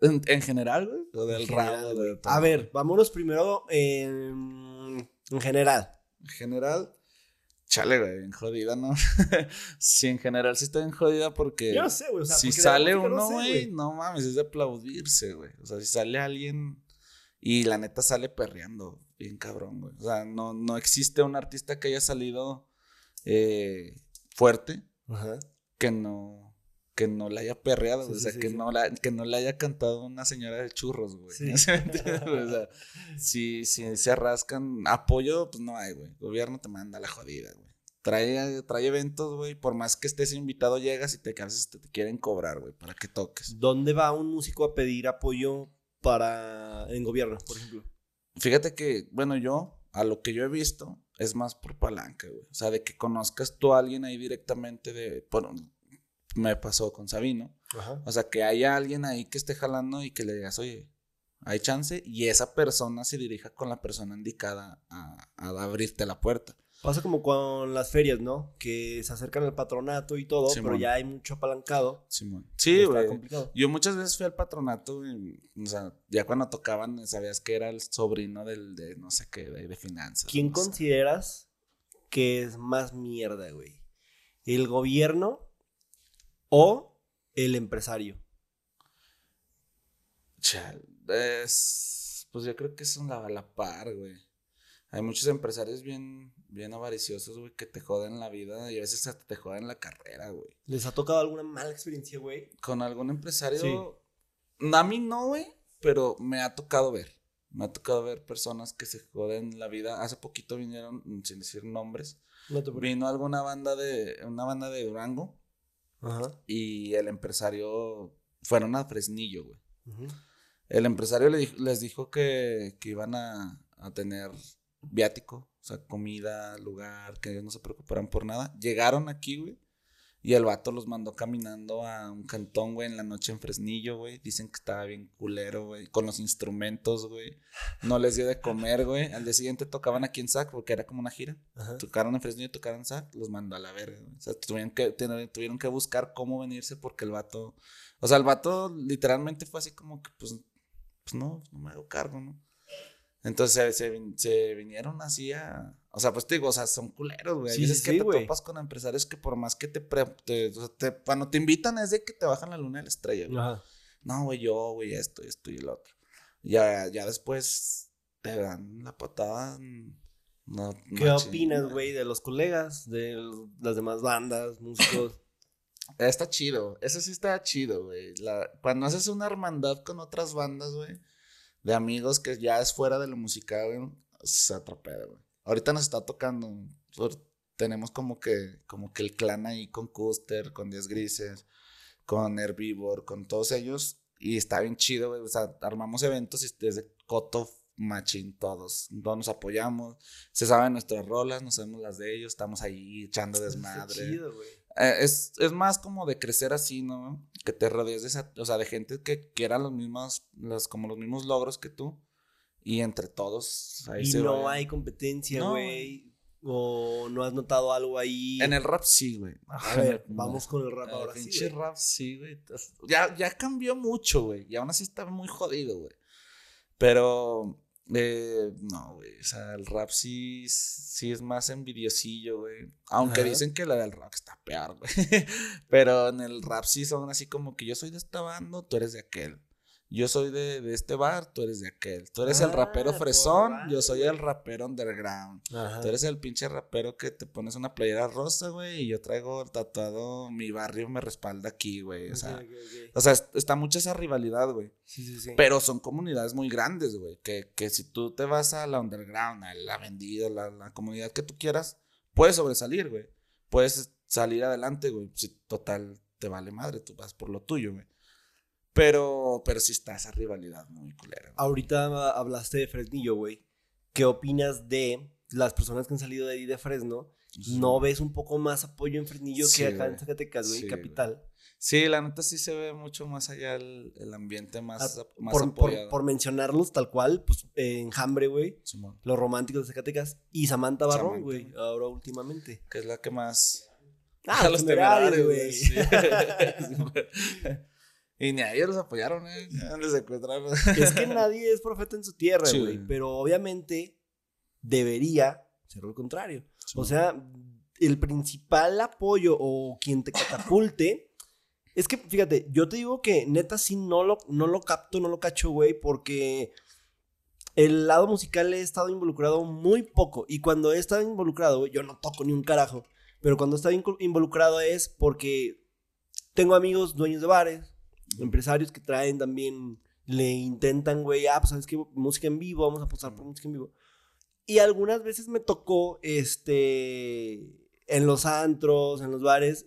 en, en general, güey, o del de. A ver, vámonos primero en, en general. En general, chale, güey, bien jodida, ¿no? sí, en general sí está bien jodida porque Yo no sé, güey. O sea, si sale no uno, sé, güey, no mames, es de aplaudirse, güey. O sea, si sale alguien y la neta sale perreando, bien cabrón, güey. O sea, no, no existe un artista que haya salido eh, fuerte Ajá. que no que no la haya perreado, Sí, o sea, sí, que, sí. No la, que no le haya cantado una señora de churros, güey. O sea, si, si se rascan apoyo, pues no hay, güey. El gobierno te manda la jodida, güey. Trae, trae eventos, güey. Por más que estés invitado, llegas y te, a veces te, te quieren cobrar, güey, para que toques. ¿Dónde va un músico a pedir apoyo para en gobierno, por ejemplo? Fíjate que, bueno, yo, a lo que yo he visto, es más por palanca, güey. O sea, de que conozcas tú a alguien ahí directamente de. Bueno, me pasó con Sabino. Ajá. O sea, que haya alguien ahí que esté jalando y que le digas, oye, hay chance, y esa persona se dirija con la persona indicada a, a abrirte la puerta. Pasa como con las ferias, ¿no? Que se acercan al patronato y todo, pero ya hay mucho apalancado. Simón. Sí, güey. complicado. Yo muchas veces fui al patronato, y, o sea, ya cuando tocaban, sabías que era el sobrino del de no sé qué, de, de finanzas. ¿Quién no sé. consideras que es más mierda, güey? ¿El gobierno o el empresario? Chal, es, pues yo creo que es una, a la par, güey. Hay muchos empresarios bien, bien avariciosos, güey, que te joden la vida y a veces hasta te joden la carrera, güey. ¿Les ha tocado alguna mala experiencia, güey? Con algún empresario, Sí. a mí no, güey, pero me ha tocado ver. Me ha tocado ver personas que se joden la vida. Hace poquito vinieron, sin decir nombres, No te vino alguna banda de, una banda de Durango Ajá. y el empresario fueron a Fresnillo, güey. ujú. El empresario le les dijo que, que iban a, a tener viático, o sea, comida, lugar, que ellos no se preocuparan por nada. Llegaron aquí, güey, y el vato los mandó caminando a un cantón, güey, en la noche en Fresnillo, güey. Dicen que estaba bien culero, güey, con los instrumentos, güey. No les dio de comer, güey. Al día siguiente tocaban aquí en SAC, porque era como una gira. Ajá. Tocaron en Fresnillo, tocaron en SAC, los mandó a la verga, güey. O sea, tuvieron que, tuvieron que buscar cómo venirse porque el vato... O sea, el vato literalmente fue así como que, pues, pues no, no me hago cargo, ¿no? Entonces se, se se vinieron así a... O sea, pues te digo, o sea, son culeros, güey. Sí, veces sí, que te güey. topas con empresarios que por más que te, pre- te, te- Cuando te invitan es de que te bajan la luna de la estrella, güey. Ajá. No, güey, yo, güey, esto, esto y el otro. Ya, ya después te dan la patada. No, ¿Qué opinas, güey, de los colegas, de las demás bandas, músicos? Está chido, eso sí está chido, güey. Cuando haces una hermandad con otras bandas, güey, de amigos que ya es fuera de lo musical, güey, se atropella, güey. Ahorita nos está tocando, tenemos como que, como que el clan ahí con Custer, con Días Grises, con Herbivore, con todos ellos, y está bien chido, güey. O sea, armamos eventos y desde Coto Machín todos, todos nos apoyamos, se saben nuestras rolas, nos sabemos las de ellos, estamos ahí echando Está desmadre. chido, güey. Eh, es, es más como de crecer así, ¿no? Que te rodees de esa, o sea, de gente que quieran los mismos, los, como los mismos logros que tú. Y entre todos ahí Y se no hay competencia, No, güey. O no has notado algo ahí. En el rap sí, güey. A ver, vamos con el rap El ahora sí. pinche rap sí, güey. Ya, ya cambió mucho, güey. Y aún así está muy jodido, güey. Pero, eh, no, güey. O sea, el rap sí, sí es más envidiosillo, güey. Aunque Ajá. dicen que la del rock está peor, güey. Pero en el rap sí son así como que yo soy de esta banda, tú eres de aquel. Yo soy de, de este bar, tú eres de aquel. Tú eres el Ah, rapero fresón, yo soy el rapero underground. Ajá. Tú eres el pinche rapero que te pones una playera rosa, güey, y yo traigo tatuado mi barrio me respalda aquí, güey. O sea, o sea, es- está mucha esa rivalidad, güey. Sí, sí, sí. Pero son comunidades muy grandes, güey. Que, que si tú te vas a la underground, a la vendida, la, la comunidad que tú quieras, puedes sobresalir, güey. Puedes salir adelante, güey. Si total te vale madre, tú vas por lo tuyo, güey. Pero, pero sí está esa rivalidad muy culera. güey. Ahorita hablaste de Fresnillo, güey. ¿Qué opinas de las personas que han salido de ahí de Fresno? ¿No ves un poco más apoyo en Fresnillo Sí, que acá en. Zacatecas, güey, Sí, capital? Sí, la neta sí se ve mucho más allá el, el ambiente más, Ah, más por, por- apoyado. por mencionarlos tal cual, pues eh, Enjambre, güey. Los románticos de Zacatecas. Y Samantha Barrón, güey. Ahora últimamente. que es la que más... Ah, los temerarios, güey. y ni a ellos los apoyaron, ¿eh? Ya les secuestraron. Es que nadie es profeta en su tierra, güey. Pero obviamente debería ser lo contrario. O sea, el principal apoyo o quien te catapulte. Es que, fíjate, yo te digo que neta sí no lo, no lo capto, no lo cacho, güey, porque el lado musical he estado involucrado muy poco. Y cuando he estado involucrado, yo no toco ni un carajo. Pero cuando he estado involucrado es porque tengo amigos dueños de bares, empresarios que traen también, le intentan, güey, ah, pues sabes qué, música en vivo, vamos a apostar por música en vivo. Y algunas veces me tocó, este, en los antros, en los bares,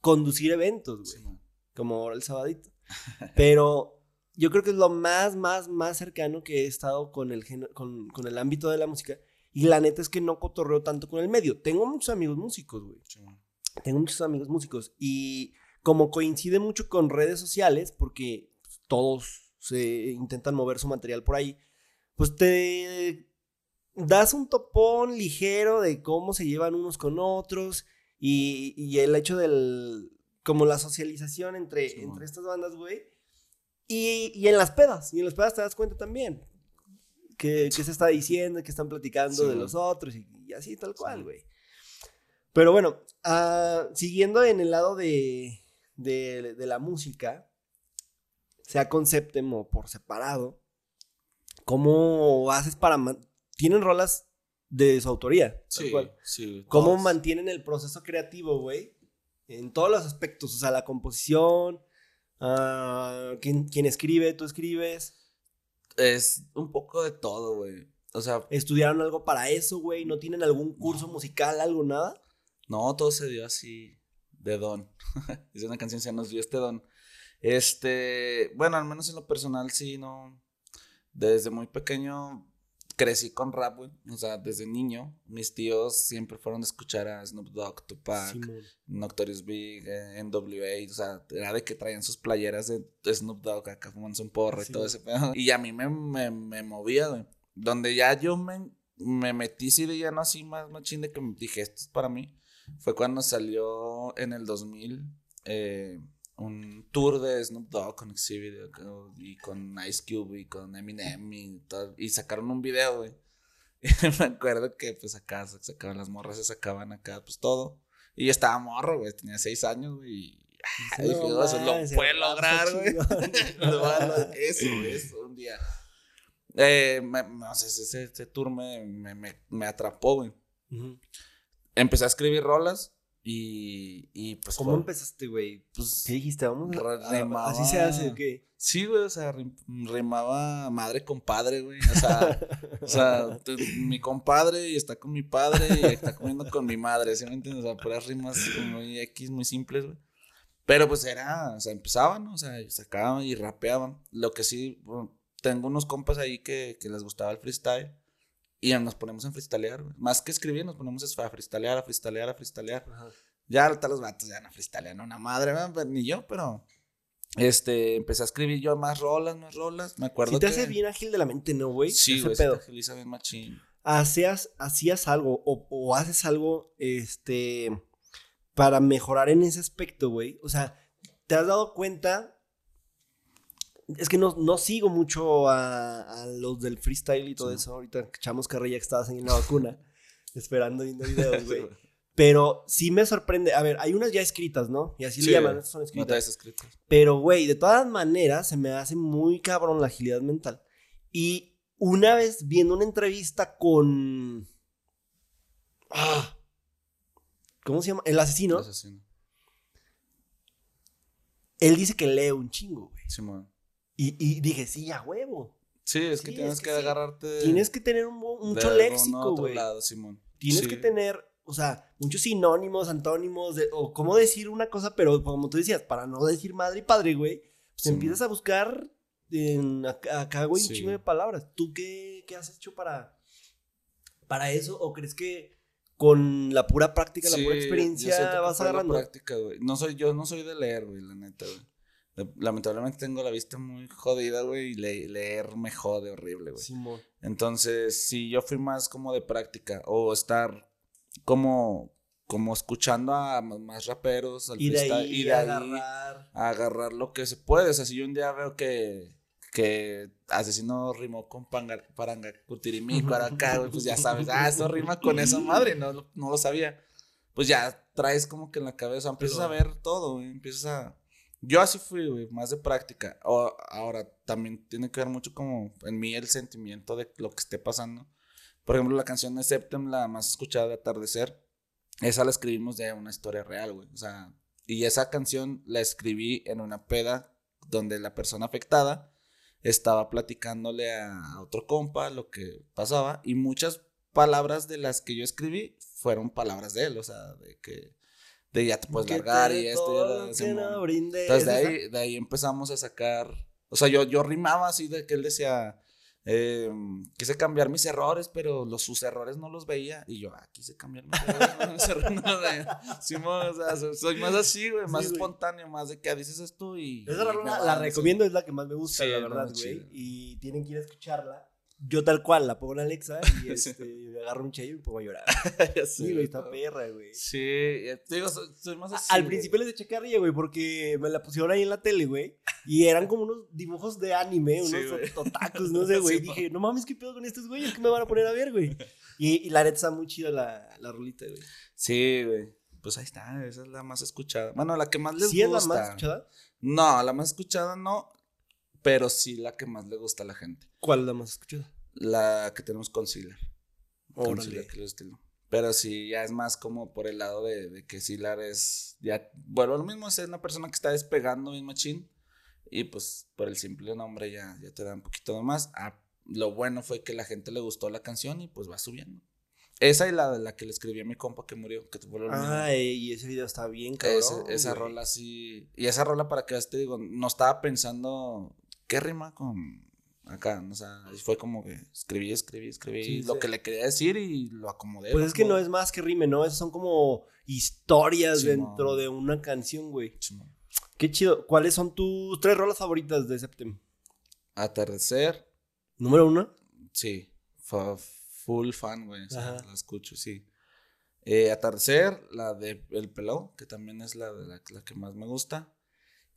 conducir eventos, güey. Como ahora el sabadito. Pero yo creo que es lo más, más, más cercano que he estado con el, con, con el ámbito de la música. Y la neta es que no cotorreo tanto con el medio. Tengo muchos amigos músicos, güey. Tengo muchos amigos músicos. Y como coincide mucho con redes sociales, porque pues, todos se intentan mover su material por ahí, pues te das un topón ligero de cómo se llevan unos con otros y, y el hecho del, como la socialización entre, Sí, entre estas bandas, güey. Y, y en las pedas, y en las pedas te das cuenta también. Que, que se está diciendo, que están platicando Sí, de los otros y, y así tal cual, Sí. güey. Pero bueno, ah, siguiendo en el lado de, de, de la música, sea conceptem o por separado, ¿cómo haces para... Tienen rolas de su autoría, Sí, cual. sí. ¿Cómo todos. mantienen el proceso creativo, güey? En todos los aspectos, o sea, la composición, ah, ¿quién, quién escribe, tú escribes, Es un poco de todo, güey. O sea, estudiaron algo para eso, güey, no tienen algún curso musical, algo, nada. no, todo se dio así de don. es una canción, se nos dio este don. Este, bueno, al menos en lo personal, sí, no. Desde muy pequeño crecí con rap, güey. O sea, desde niño, mis tíos siempre fueron a escuchar a Snoop Dogg, Tupac, Simón. Notorious Big, eh, NWA, o sea, era de que traían sus playeras de Snoop Dogg acá fumándose un porro y Sí, todo ese pedo. Y a mí me, me, me movía, güey. Donde ya yo me, me metí sí de lleno así más machín de que dije, esto es para mí. Fue cuando salió en el 2000 eh, un tour de Snoop Dogg con Exhibit y con Ice Cube y con Eminem y, todo, y sacaron un video, güey. Me acuerdo que pues acá se sacaban las morras, se sacaban acá pues todo. Y yo estaba morro, güey, tenía seis años, güey. Y dije, "Oh, eso lo puede lograr, güey. eso, eso, un día. Eh, me- no sé, ese, ese tour me, me, me, me atrapó, güey. Ujú. Empecé a escribir rolas y, y pues. ¿Cómo empezaste, güey? Pues, ¿Qué dijiste? Vamos a- Re- a- rimaba. ¿Así se hace o qué? Sí, güey, o sea, rimaba madre con padre, güey. O sea, o sea, mi compadre y está con mi padre y está comiendo con mi madre, ¿sí me entiendes? O sea, puras rimas muy X, muy simples, güey. Pero pues era, o sea, empezaban, ¿no? O sea, sacaban y rapeaban. Lo que sí, bueno, tengo unos compas ahí que, que les gustaba el freestyle y nos ponemos a freestylear, güey. Más que escribir, nos ponemos a freestylear, a freestylear, a freestylear. Ajá. Ya ahorita los vatos ya no freestylean una madre, ¿verdad? Pero ni yo, pero este, empecé a escribir yo más rolas, más rolas. Me acuerdo Si te que hace bien ágil de la mente, ¿no, güey? Sí, güey, se te agiliza bien machín. hacías, hacías algo o, o haces algo, este, para mejorar en ese aspecto, güey. O sea, ¿te has dado cuenta? Es que no, no sigo mucho a, a los del freestyle y todo Sí. eso. Ahorita echamos carrilla que estabas en la vacuna, esperando viendo videos, güey. Sí, Pero sí me sorprende. A ver, hay unas ya escritas, ¿no? Y así Sí, le llaman, estas son escritas. escrito. Pero, güey, de todas maneras, se me hace muy cabrón la agilidad mental. Y una vez viendo una entrevista con. Ah, ¿Cómo se llama? El asesino. El asesino. Él dice que lee un chingo, güey. Simón. Y, y dije, sí, a huevo. Sí, es que tienes es que que, sí. agarrarte. de- Tienes que tener un, mucho léxico, güey. Tienes Sí. que tener, o sea, muchos sinónimos, antónimos, de- o cómo decir una cosa, pero como tú decías, para no decir madre y padre, güey, pues empiezas a buscar en acá, güey, un chingo de palabras. ¿Tú qué, qué has hecho para, para eso? ¿O crees que con la pura práctica, la pura yo experiencia que vas fue la agarrando? práctica, güey. No soy, yo no soy de leer, güey, la neta, güey. La- Lamentablemente tengo la vista muy jodida, güey, y le- leer me jode horrible, güey. Simón. Entonces, sí, yo fui más como de práctica o estar como, como escuchando a más raperos, al Y de ahí y de ahí agarrar. a agarrar lo que se puede. O sea, si yo un día veo que, que Asesino rimó con panga, Parangacutirimí, acá, güey, pues ya sabes, ah, eso rima con esa madre, no, no lo sabía. Pues ya traes como que en la cabeza, empiezas a ver todo, güey, empiezas a... Yo así fui, güey, más de práctica. O- ahora, también tiene que ver mucho como en mí el sentimiento de lo que esté pasando. Por ejemplo, la canción de Septem, la más escuchada de Atardecer, esa la escribimos de una historia real, güey. O sea, y esa canción la escribí en una peda donde la persona afectada estaba platicándole a, otro compa lo que pasaba y muchas palabras de las que yo escribí fueron palabras de él, o sea, de que de ya te puedes Que largar y esto y que no brinde. Entonces de ahí, de ahí empezamos a sacar, o sea, yo, yo rimaba así de que él decía, Eh, quise cambiar mis errores, pero los, sus errores no los veía. Y yo, ah, quise cambiar mis errores, no, mis errores no los veía. Sí, o sea, soy, soy más así, güey, más espontáneo, más de que dices esto y. Esa y la va, recomiendo, es la que más me gusta, Sí, la verdad, güey. Y tienen que ir a escucharla. Yo tal cual, la pongo en Alexa y este, me agarro un chello y me pongo a llorar. Sí, güey, está perra, güey. Sí, eh, te digo, soy, soy más así. Al güey. principio les eché carrilla, güey, porque me la pusieron ahí en la tele, güey. Y eran como unos dibujos de anime, Sí, unos güey. totacos, no sé, güey. Sí, Dije, no mames, ¿qué pedo con estos güeyes? ¿Qué me van a poner a ver, güey? Y, y la neta está muy chida la, la rolita, güey. Sí, güey. Pues ahí está, esa es la más escuchada. Bueno, la que más les ¿Sí es gusta. la más escuchada? No, la más escuchada no, pero sí la que más le gusta a la gente. ¿Cuál es la más escuchada? La que tenemos concealer. Órale. Concealer, que es estilo. Pero sí, ya es más como por el lado de, de que Silar es. Ya, bueno, lo mismo es una persona que está despegando bien machín. Y pues por el simple nombre ya, ya te da un poquito de más. Ah, lo bueno fue que la gente le gustó la canción y pues va subiendo. Esa y la de la que le escribí a mi compa que murió, que fue lo mismo. Y ese video está bien, cabrón. Ese- esa güey. rola sí. Y esa rola, para que veas, te digo, no estaba pensando qué rima con acá. O sea, fue como que escribí, escribí, escribí Sí, lo sí. que le quería decir y lo acomodé. Pues es que no es más que rime, ¿no? Esas son como historias dentro de una canción, güey. Qué chido. ¿Cuáles son tus tres rolas favoritas de Septem? Atardecer, Número uno. sí. full fan, güey. o sea, la escucho, sí. Eh, Atardecer, la de El Pelao, que también es la, de la, la que más me gusta.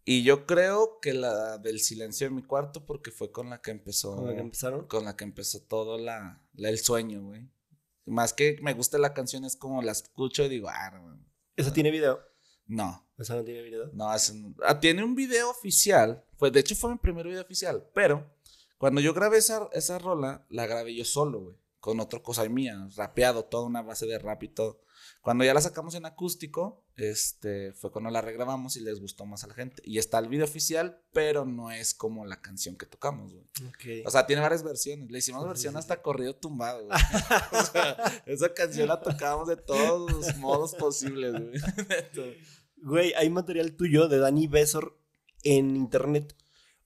Y yo creo que la del silencio en mi cuarto, porque fue con la que empezó. Con la que empezaron. con la que empezó todo la, la- el sueño, güey. Más que me guste la canción, es como la escucho y digo, ah, no, ¿Esa tiene video? no, ¿Esa no tiene video? no, es ah, tiene un video oficial, pues de hecho fue mi primer video oficial, pero cuando yo grabé esa, esa rola, la grabé yo solo, güey, con otra cosa mía, rapeado, toda una base de rap y todo. Cuando ya la sacamos en acústico, este, fue cuando la regrabamos y les gustó más a la gente. Y está el video oficial, pero no es como la canción que tocamos, güey. Ok. O sea, tiene varias versiones. Le hicimos versión hasta corrido tumbado, güey. O sea, esa canción la tocábamos de todos los modos posibles, güey. Güey, ¿hay material tuyo de Dani Besor en internet?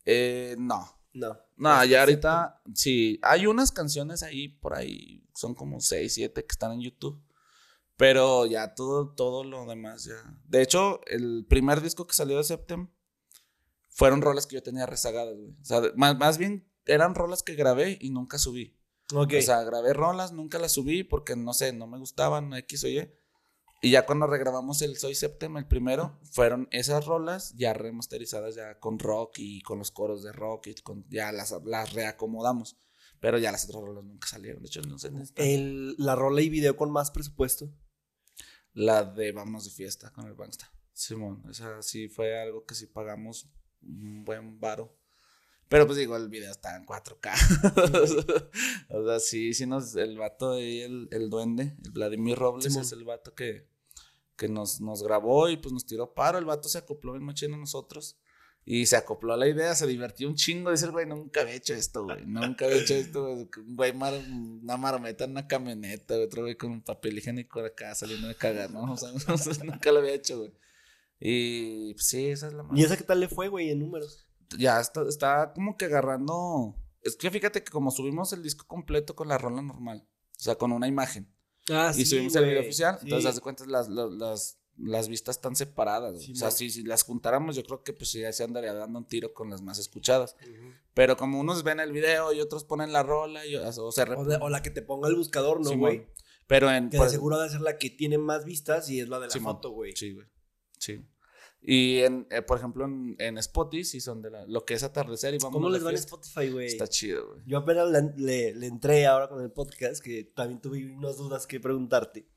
Eh, no. No. No, ya ahorita, sí, hay unas canciones ahí por ahí, son como 6, 7 que están en YouTube. Pero ya todo, todo lo demás ya. De hecho, el primer disco que salió de Septem fueron rolas que yo tenía rezagadas, güey. O sea, más, más bien eran rolas que grabé y nunca subí. Ok. O sea, grabé rolas, nunca las subí porque no sé, no me gustaban, X o Y. Y ya cuando regrabamos el Soy Septem, el primero, fueron esas rolas ya remasterizadas ya con rock y con los coros de rock y con, ya las, las reacomodamos. Pero ya las otras rolas nunca salieron. De hecho, no sé. el, la rola y video con más presupuesto. La de Vámonos de fiesta con el Bangsta. Simón, esa sí fue algo que sí pagamos un buen varo. Pero pues digo, el video está en 4K. o sea, sí, sí nos, el vato de ahí, el, el duende, el Vladimir Robles, Simón. es el vato que, que nos, nos grabó y pues nos tiró paro. El vato se acopló bien machino a nosotros. Y se acopló a la idea, se divertió un chingo. Dice güey, nunca había hecho esto, güey. Nunca había hecho esto, güey. Un güey, mar- una marometa en una camioneta, güey, otro güey con un papel higiénico de acá saliendo de cagar, ¿no? O sea, nunca lo había hecho, güey. Y pues, sí, esa es la más. ¿Y esa qué tal le fue, güey, en números? Ya está, está como que agarrando. Es que fíjate que como subimos el disco completo con la rola normal, o sea, con una imagen, Ah, y subimos el video oficial, sí. entonces, haz de cuenta, las, las, las, las vistas están separadas. Sí, o sea, si, si las juntáramos, yo creo que pues ya se andaría dando un tiro con las más escuchadas. Pero como unos ven el video y otros ponen la rola, y, o, o se O, de- o la que te ponga el buscador, ¿no, güey? Pero en. Que de seguro debe ser la que tiene más vistas y es la de la Simón. foto, güey. Sí, güey. Sí. Y en, eh, por ejemplo, en, en Spotify, sí son de la, lo que es atardecer y vamos ¿Cómo les va en. Spotify, güey? Está chido, güey. Yo apenas le, le- le entré ahora con el podcast, que también tuve unas dudas que preguntarte.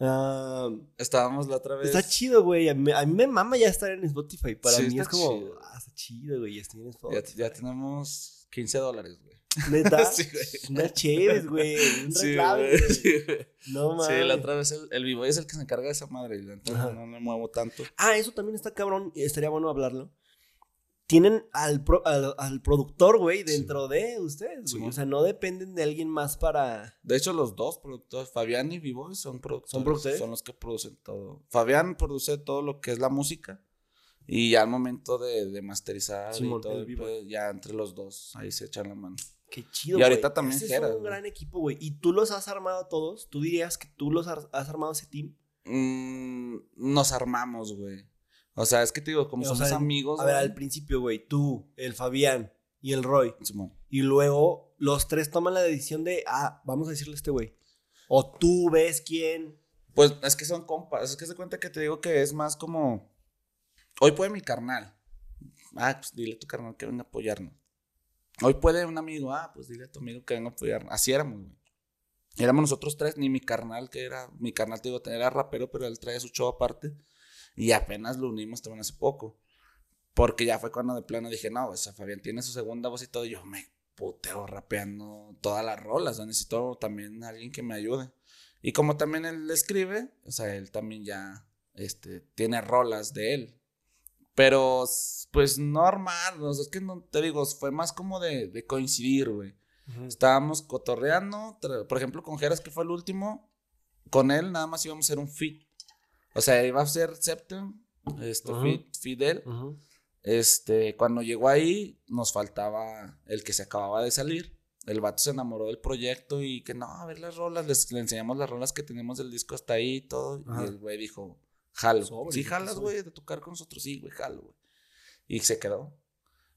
Ah, Estábamos la otra vez. está chido, güey. A mí, a mí me mama ya estar en Spotify. Para Sí, mí es como, chido. ah, está chido, güey. Estoy en Ya, Spotify. ya tenemos 15 dólares, güey. Neta, Sí, güey. una chéves, güey. Un Sí, reclave, güey. güey. Sí, güey. No mames. Sí, la otra vez el, el vivo es el que se encarga de esa madre. entonces Ajá. no me muevo tanto. Ah, eso también está cabrón. Estaría bueno hablarlo. Tienen al, pro- al, al productor, güey, dentro de ustedes, güey. O sea, no dependen de alguien más para. De hecho, los dos productores, Fabián y Vivo, son productores. ¿Son productores? Son los que producen todo. Fabián produce todo lo que es la música. Y ya al momento de, de masterizar y todo, el Vivo. pues, ya entre los dos, ahí se echan la mano. Qué chido, Y ahorita güey. también Ese Jera, es un güey. gran equipo, güey. ¿Y tú los has armado todos? ¿Tú dirías que tú los has armado ese team? Mm, nos armamos, güey. O sea, es que te digo, como O somos sea, amigos. A ver, güey. al principio, güey, tú, el Fabián y el Roy. Simón. Y luego los tres toman la decisión de, ah, vamos a decirle a este güey. O tú ves quién. Pues es que son compas. Es que se cuenta que te digo que es más como. Hoy puede mi carnal. Ah, pues dile a tu carnal que venga a apoyarnos. Hoy puede un amigo. Ah, pues dile a tu amigo que venga a apoyarnos. Así éramos, güey. Éramos nosotros tres, ni mi carnal, que era. Mi carnal, te digo, era rapero, pero él traía su show aparte. Y apenas lo unimos también hace poco. Porque ya fue cuando de plano dije, no, o sea, Fabián tiene su segunda voz y todo. Y yo me puteo rapeando todas las rolas. O sea, necesito también alguien que me ayude. Y como también él escribe, o sea, él también ya este, tiene rolas de él. Pero, pues, normal, o sea, es que no, te digo, fue más como de, de coincidir, güey. Estábamos cotorreando, por ejemplo, con Geras, que fue el último, con él nada más íbamos a hacer un feat. O sea, iba a ser Septem, este, feat, feat de él. Ujú. Este, cuando llegó ahí, nos faltaba el que se acababa de salir. El vato se enamoró del proyecto y que no, a ver las rolas, les, le enseñamos las rolas que tenemos del disco hasta ahí y todo. Ajá. Y el güey dijo, jalo. Sobre, sí, ¿qué jalas, güey, de tocar con nosotros. Sí, güey, jalo, güey. Y se quedó.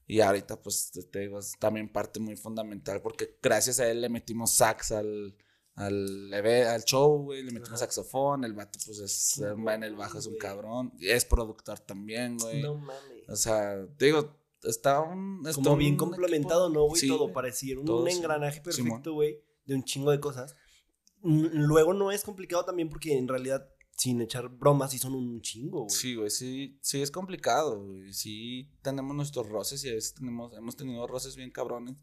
Y ahorita, pues, te digo, es también parte muy fundamental porque gracias a él le metimos sax al, al, al show, güey, le metimos Ajá. saxofón. El vato, pues, es, va en el bajo, es un cabrón. Y es productor también, güey. No mames. O sea, te digo, está un. está Como bien un complementado, equipo- ¿no, güey? Sí, todo güey. pareciera un Todo, engranaje Simón. perfecto, güey, de un chingo de cosas. Luego no es complicado también porque en realidad, sin echar bromas, sí son un chingo, güey. Sí, güey, sí, sí es complicado, güey. Sí tenemos nuestros roces y a veces tenemos, hemos tenido roces bien cabrones.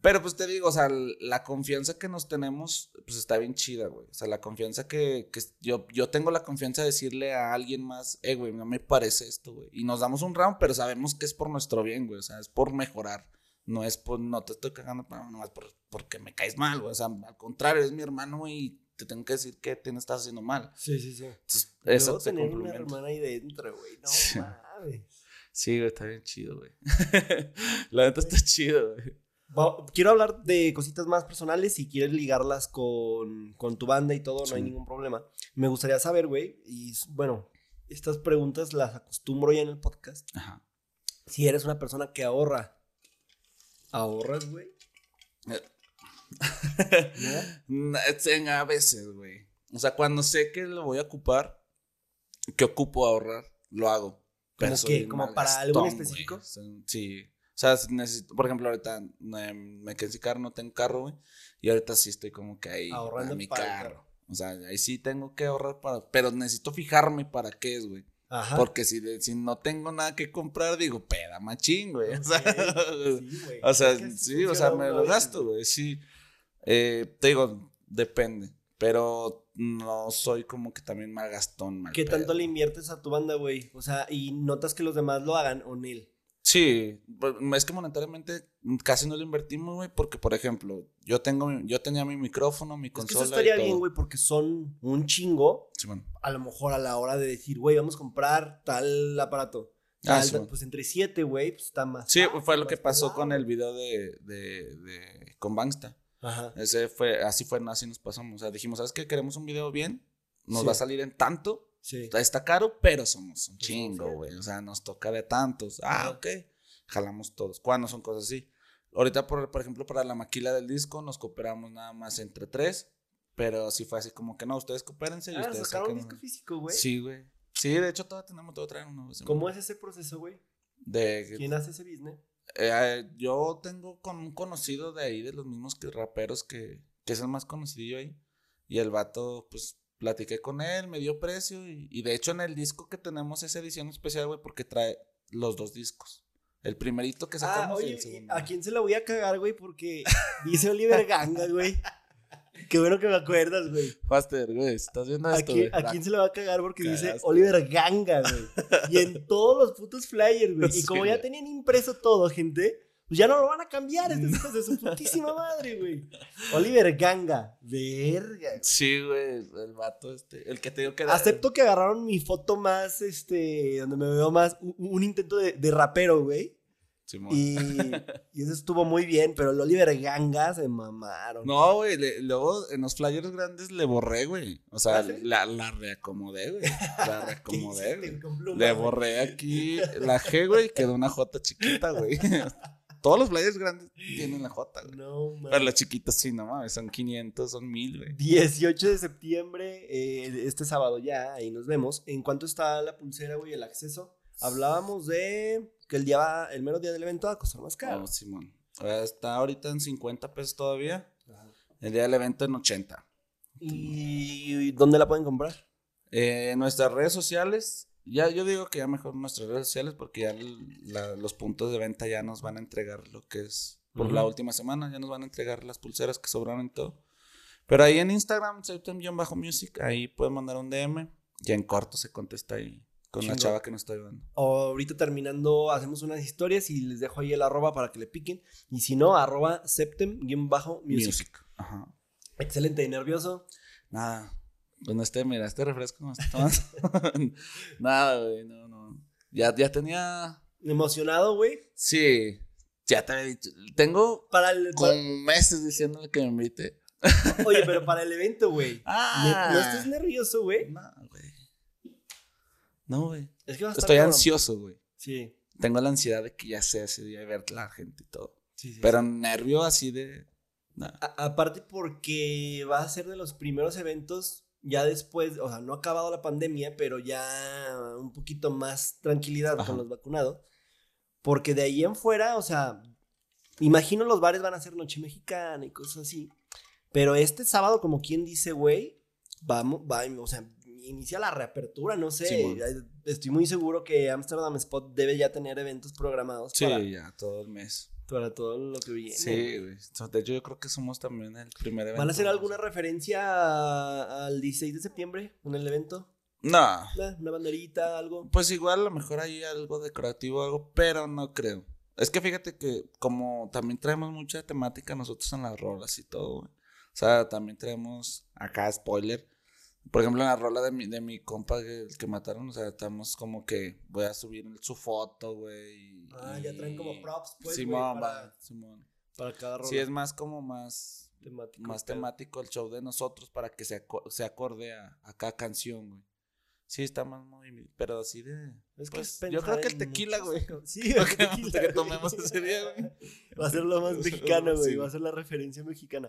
Pero pues te digo, o sea, la confianza que nos tenemos, pues está bien chida, güey. O sea, la confianza que, que yo, yo tengo la confianza de decirle a alguien más, eh, güey, no me parece esto, güey. Y nos damos un round, pero sabemos que es por nuestro bien, güey. O sea, es por mejorar. No es por, no te estoy cagando, pero nomás por, porque me caes mal, güey. O sea, al contrario, es mi hermano, y te tengo que decir que te estás haciendo mal. Sí, sí, sí. Entonces, eso se tener una hermana ahí dentro, güey. No Sí. mames. Sí, güey, está bien chido, güey. La neta está chido, güey. Va- Quiero hablar de cositas más personales. Si quieres ligarlas con, con tu banda y todo, no hay ningún problema. Me gustaría saber, güey, y bueno, estas preguntas las acostumbro ya en el podcast. Ajá. Si eres una persona que ahorra, ¿ahorras, güey? ¿No? Mm, en- A veces, güey. O sea, cuando sé que lo voy a ocupar, que ocupo ahorrar, lo hago. ¿Cómo qué? ¿Como para algo específico? Sí. O sea, si necesito, por ejemplo, ahorita eh, me quedé sin carro, no tengo carro, güey. Y ahorita sí estoy como que ahí Ahorrando mi para carro. carro. O sea, ahí sí tengo que ahorrar para. Pero necesito fijarme para qué es, güey. Ajá. Porque si, si no tengo nada que comprar, digo, peda machín, güey. O sea, sí, güey. o sea, sí, o sea, me lo gasto, güey, sí. Eh, te digo, depende. Pero no soy como que también mal gastón, mal ¿Qué pedo. tanto le inviertes a tu banda, güey? O sea, y notas que los demás lo hagan o él. Sí, pues, es que monetariamente casi no lo invertimos, güey, porque, por ejemplo, yo tengo, yo tenía mi micrófono, mi Es que consola eso estaría y todo. bien, güey, porque son un chingo. Sí, bueno. A lo mejor a la hora de decir, güey, vamos a comprar tal aparato. Ah, sí, tal, bueno. pues entre siete, güey, pues está más. Sí, fácil, fue lo que pasó con el video de, de, de con Bangsta. Ajá. Ese fue, así fue, así nos pasamos. O sea, dijimos, ¿sabes qué? Queremos un video bien, nos Sí. va a salir en tanto, Sí. está caro, pero somos un Pues chingo, güey. O sea, nos toca de tantos. Ah, ok. Jalamos todos. Cuando son cosas así. Ahorita, por, por ejemplo, para la maquila del disco, nos cooperamos nada más entre tres. Pero sí fue así como que no, ustedes coopérense y Ah, ustedes sacaron un disco uno". físico, güey. Sí, güey. Sí, de hecho, todavía tenemos, todavía traer uno. ¿Cómo es ese proceso, güey? De, ¿Quién hace ese business? eh, yo tengo con un conocido de ahí, de los mismos que raperos, que, que es el más conocidillo ahí. Y el vato, pues, platiqué con él, me dio precio. Y, y de hecho, en el disco que tenemos esa edición especial, güey, porque trae los dos discos. El primerito que Ah, sacamos y oye, el segundo. ¿a quién se la voy a cagar, güey? Porque dice Oliver Ganga, güey. Qué bueno que me acuerdas, güey. Faster, güey, ¿estás viendo ¿A esto, quién, güey? a quién se le va a cagar? Porque dice. Oliver Ganga, güey. Y en todos los putos flyers, güey. Y como ya tenían impreso todo, gente, pues ya no lo van a cambiar. Estos hijos de su putísima madre, güey. Oliver Ganga. Verga. Sí, güey, el vato este, el que te digo que. Acepto que agarraron mi foto más, este, donde me veo más, un, un intento de, de rapero, güey. Simón. Y, y eso estuvo muy bien, pero el Oliver Ganga se mamaron. No, güey, le- luego en los flyers grandes le borré, güey. O sea, ¿Ah, la, la reacomodé, güey. La ¿Qué reacomodé, güey. pluma, Le borré aquí la G, güey, y quedó una J chiquita, güey. Todos los flyers grandes tienen la J, güey. No, mames. Pero las chiquitas sí, no mames, son 500, son 1000, güey. 18 de septiembre, eh, este sábado ya, ahí nos vemos. ¿En cuánto está la pulsera, güey, el acceso? Hablábamos de que el día va, el mero día del evento va a costar más caro. Oh, Simón. Está ahorita en 50 pesos todavía. El día del evento en 80. ¿Y dónde la pueden comprar? Eh, en nuestras redes sociales, ya yo digo que ya mejor nuestras redes sociales porque ya la- los puntos de venta ya nos van a entregar lo que es por la última semana, ya nos van a entregar las pulseras que sobraron y todo. Pero ahí en Instagram, bajo music ahí pueden mandar un DM y en corto se contesta ahí con la chava que nos está ayudando. Ahorita terminando, hacemos unas historias y les dejo ahí el arroba para que le piquen. Y si no, arroba septem-music. Music. Ajá. Excelente y nervioso. Nada. Pues no este, mira, este refresco no está tomando. Nada, güey, no, no. Ya, ya tenía. Emocionado, güey. Sí, ya te había dicho. Tengo Para el. como para- meses diciéndole que me invite. oye, pero para el evento, güey. Ah. No estés nervioso, güey. No, güey. No, güey. Es que va a estar Estoy cabrón. ansioso, güey. Sí. Tengo la ansiedad de que ya sea ese día y ver la gente y todo. sí, sí, Pero sí. nervio así de. Nah. Aparte porque va a ser de los primeros eventos ya después, o sea, no ha acabado la pandemia, pero ya un poquito más tranquilidad Ajá. con los vacunados. Porque de ahí en fuera, o sea, imagino los bares van a ser noche mexicana y cosas así. Pero este sábado, como quien dice, güey, vamos, va, o sea, inicia la reapertura, no sé. Estoy muy seguro que Amsterdam Spot debe ya tener eventos programados Sí, para, ya, todo el mes. Para todo lo que viene. Sí, güey. De hecho, yo creo que somos también el primer evento. ¿Van a hacer alguna referencia a- al 16 de septiembre en el evento? No. ¿Una, una banderita, algo? Pues igual a lo mejor hay algo decorativo algo, pero no creo. Es que fíjate que como también traemos mucha temática nosotros en las rolas y todo, güey. O sea, también traemos acá spoiler. Por ejemplo, en la rola de mi, de mi compa, que- el que mataron, o sea, estamos como que voy a subir su foto, güey. y- Ah, ya traen como props, pues, Simón, para- va, Simón. Para cada rola. Sí, es más como más, temático. más pero- temático el show de nosotros para que se, aco- se acorde a, a cada canción, güey. Sí, está más muy... Pero así de... Es que pues, es yo creo que el tequila, güey. Sí, el que, tequila, que güey. tomemos ese día, güey. Va a ser lo más mexicano, güey. Sí. Va a ser la referencia mexicana.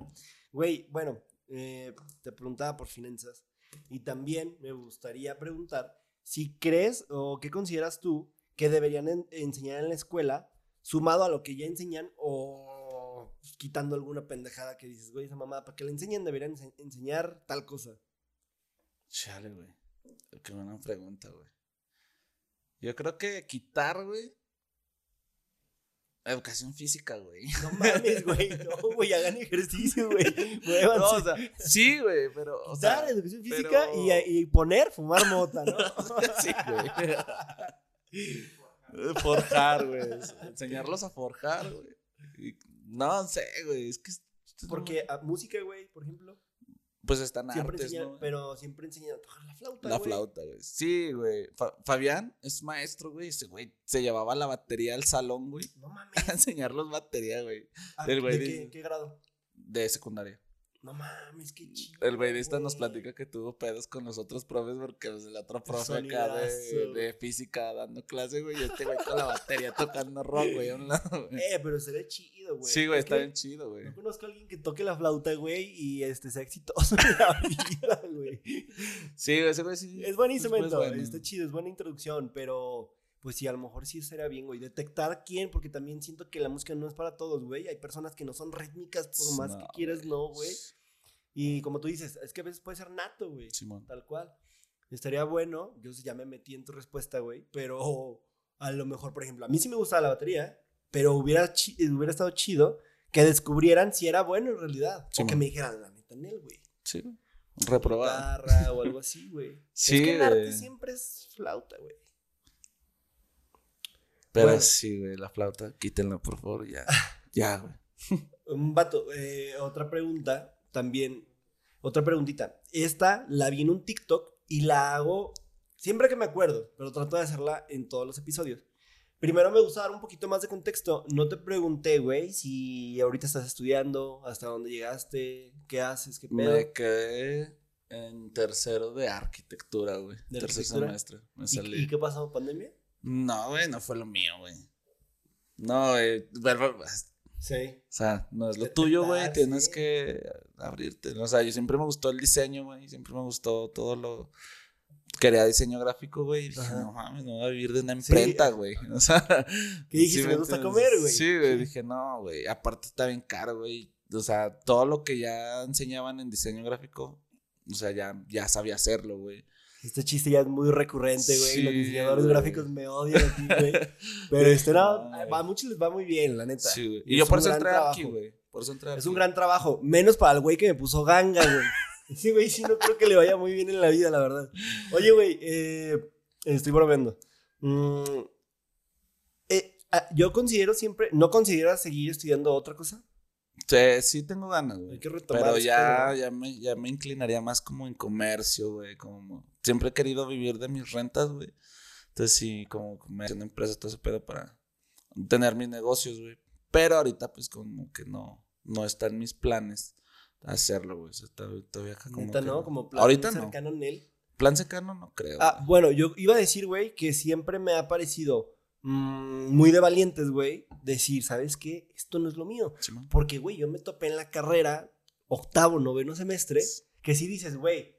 Güey, bueno, eh, te preguntaba por finanzas. Y también me gustaría preguntar si crees o qué consideras tú que deberían en- enseñar en la escuela, sumado a lo que ya enseñan o quitando alguna pendejada que dices, güey, esa mamá, para que le enseñen deberían ense- enseñar tal cosa. Chale, güey. Qué buena pregunta, güey. Yo creo que quitar, güey. Educación física, güey. No mames, güey. No, güey, hagan ejercicio, güey. No, o sea, sí, güey, pero. O Quitar sea, educación física pero- y, y poner fumar mota, ¿no? sí, güey. Forjar, güey. Enseñarlos a forjar, güey. No sé, güey. Es que. Porque a música, güey, por ejemplo, Pues están siempre artes, enseñan, ¿no? pero siempre enseñan a tocar la flauta, La flauta, güey. Sí, güey. Fa- Fabián es maestro, güey. Ese güey se llevaba la batería al salón, güey. No mames. A enseñarlos batería, güey. Ah, ¿De qué grado? De secundaria. No mames, qué chido. El esta nos platica que tuvo pedos con los otros profes porque pues, el otro profe acá de, física dando clase, güey. Y este güey con la batería tocando rock, güey, a un lado, güey. Eh, pero sería chido, güey. Sí, güey, Es está bien chido, güey. No conozco a alguien que toque la flauta, güey, y este sea exitoso en la vida, güey. Sí, güey, ese güey sí. Es buen instrumento, pues, bueno. está chido, es buena introducción, pero pues sí, a lo mejor sí estaría bien, güey. Detectar quién, porque también siento que la música no es para todos, güey. Hay personas que no son rítmicas, por más que quieras, no, güey. Y como tú dices, es que a veces puede ser nato, güey. Simón. Tal cual. Estaría bueno, yo ya me metí en tu respuesta, güey, pero a lo mejor, por ejemplo, a mí sí me gustaba la batería, pero hubiera, chi- hubiera estado chido que descubrieran si era bueno en realidad. o que me dijeran, la neta, en él, güey. Sí, güey. Reprobado. Guitarra o algo así, güey. Sí, es que el arte siempre es flauta, güey. Pero Bueno. sí, güey, la flauta, quítenla, por favor, ya. Ya, güey. Un vato, eh, otra pregunta, también, otra preguntita. Esta la vi en un TikTok y la hago siempre que me acuerdo, pero trato de hacerla en todos los episodios. Primero me gusta dar un poquito más de contexto. No te pregunté, güey, si ahorita estás estudiando, hasta dónde llegaste, qué haces, qué pedo. Me quedé en tercero de arquitectura, güey. ¿De Tercer arquitectura? semestre. Me ¿Y, qué pasó? ¿Pandemia? No, güey, no fue lo mío, güey. No, güey. Ver- O Sí. sea, no es lo tuyo, güey. Tienes que abrirte. O sea, yo siempre me gustó el diseño, güey. Siempre me gustó todo lo. Quería diseño gráfico, güey. Y dije, Ajá. no mames, no voy a vivir de una Sí. imprenta, güey. O sea. ¿Qué dijiste? sí me gusta comer, güey. Sí, güey. Dije, no, güey. Aparte está bien caro, güey. O sea, todo lo que ya enseñaban en diseño gráfico, o sea, ya, ya sabía hacerlo, güey. Este chiste ya es muy recurrente, güey. Sí, Los diseñadores güey. gráficos me odian aquí, güey. Pero este no, a muchos les va muy bien, la neta. Sí, güey. Y Y yo por eso entré aquí, güey. Por eso entré Es aquí. un gran trabajo. Menos para el güey que me puso ganga, güey. Sí, güey, sí, no creo que le vaya muy bien en la vida, la verdad. Oye, güey, eh, estoy bromeando. Mm, eh, ah, yo considero siempre, ¿no consideras seguir estudiando otra cosa? Sí, sí tengo ganas, güey. Hay que retomar Pero ya, ya, me, ya me inclinaría más como en comercio, güey. Como siempre he querido vivir de mis rentas, güey. Entonces sí, como comercio en empresa, todo ese pedo para tener mis negocios, güey. Pero ahorita, pues, como que no, no está en mis planes hacerlo, güey. O sea, todavía, acá como Neta, que ¿no? Como plan ahorita no. cercano en él. Plan secano no creo. Ah, güey. bueno, yo iba a decir, güey, que siempre me ha parecido mm, muy de valientes, güey, decir, ¿sabes qué? Esto no es lo mío. Porque, güey, yo me topé en la carrera, octavo, noveno semestre, que sí dices, güey,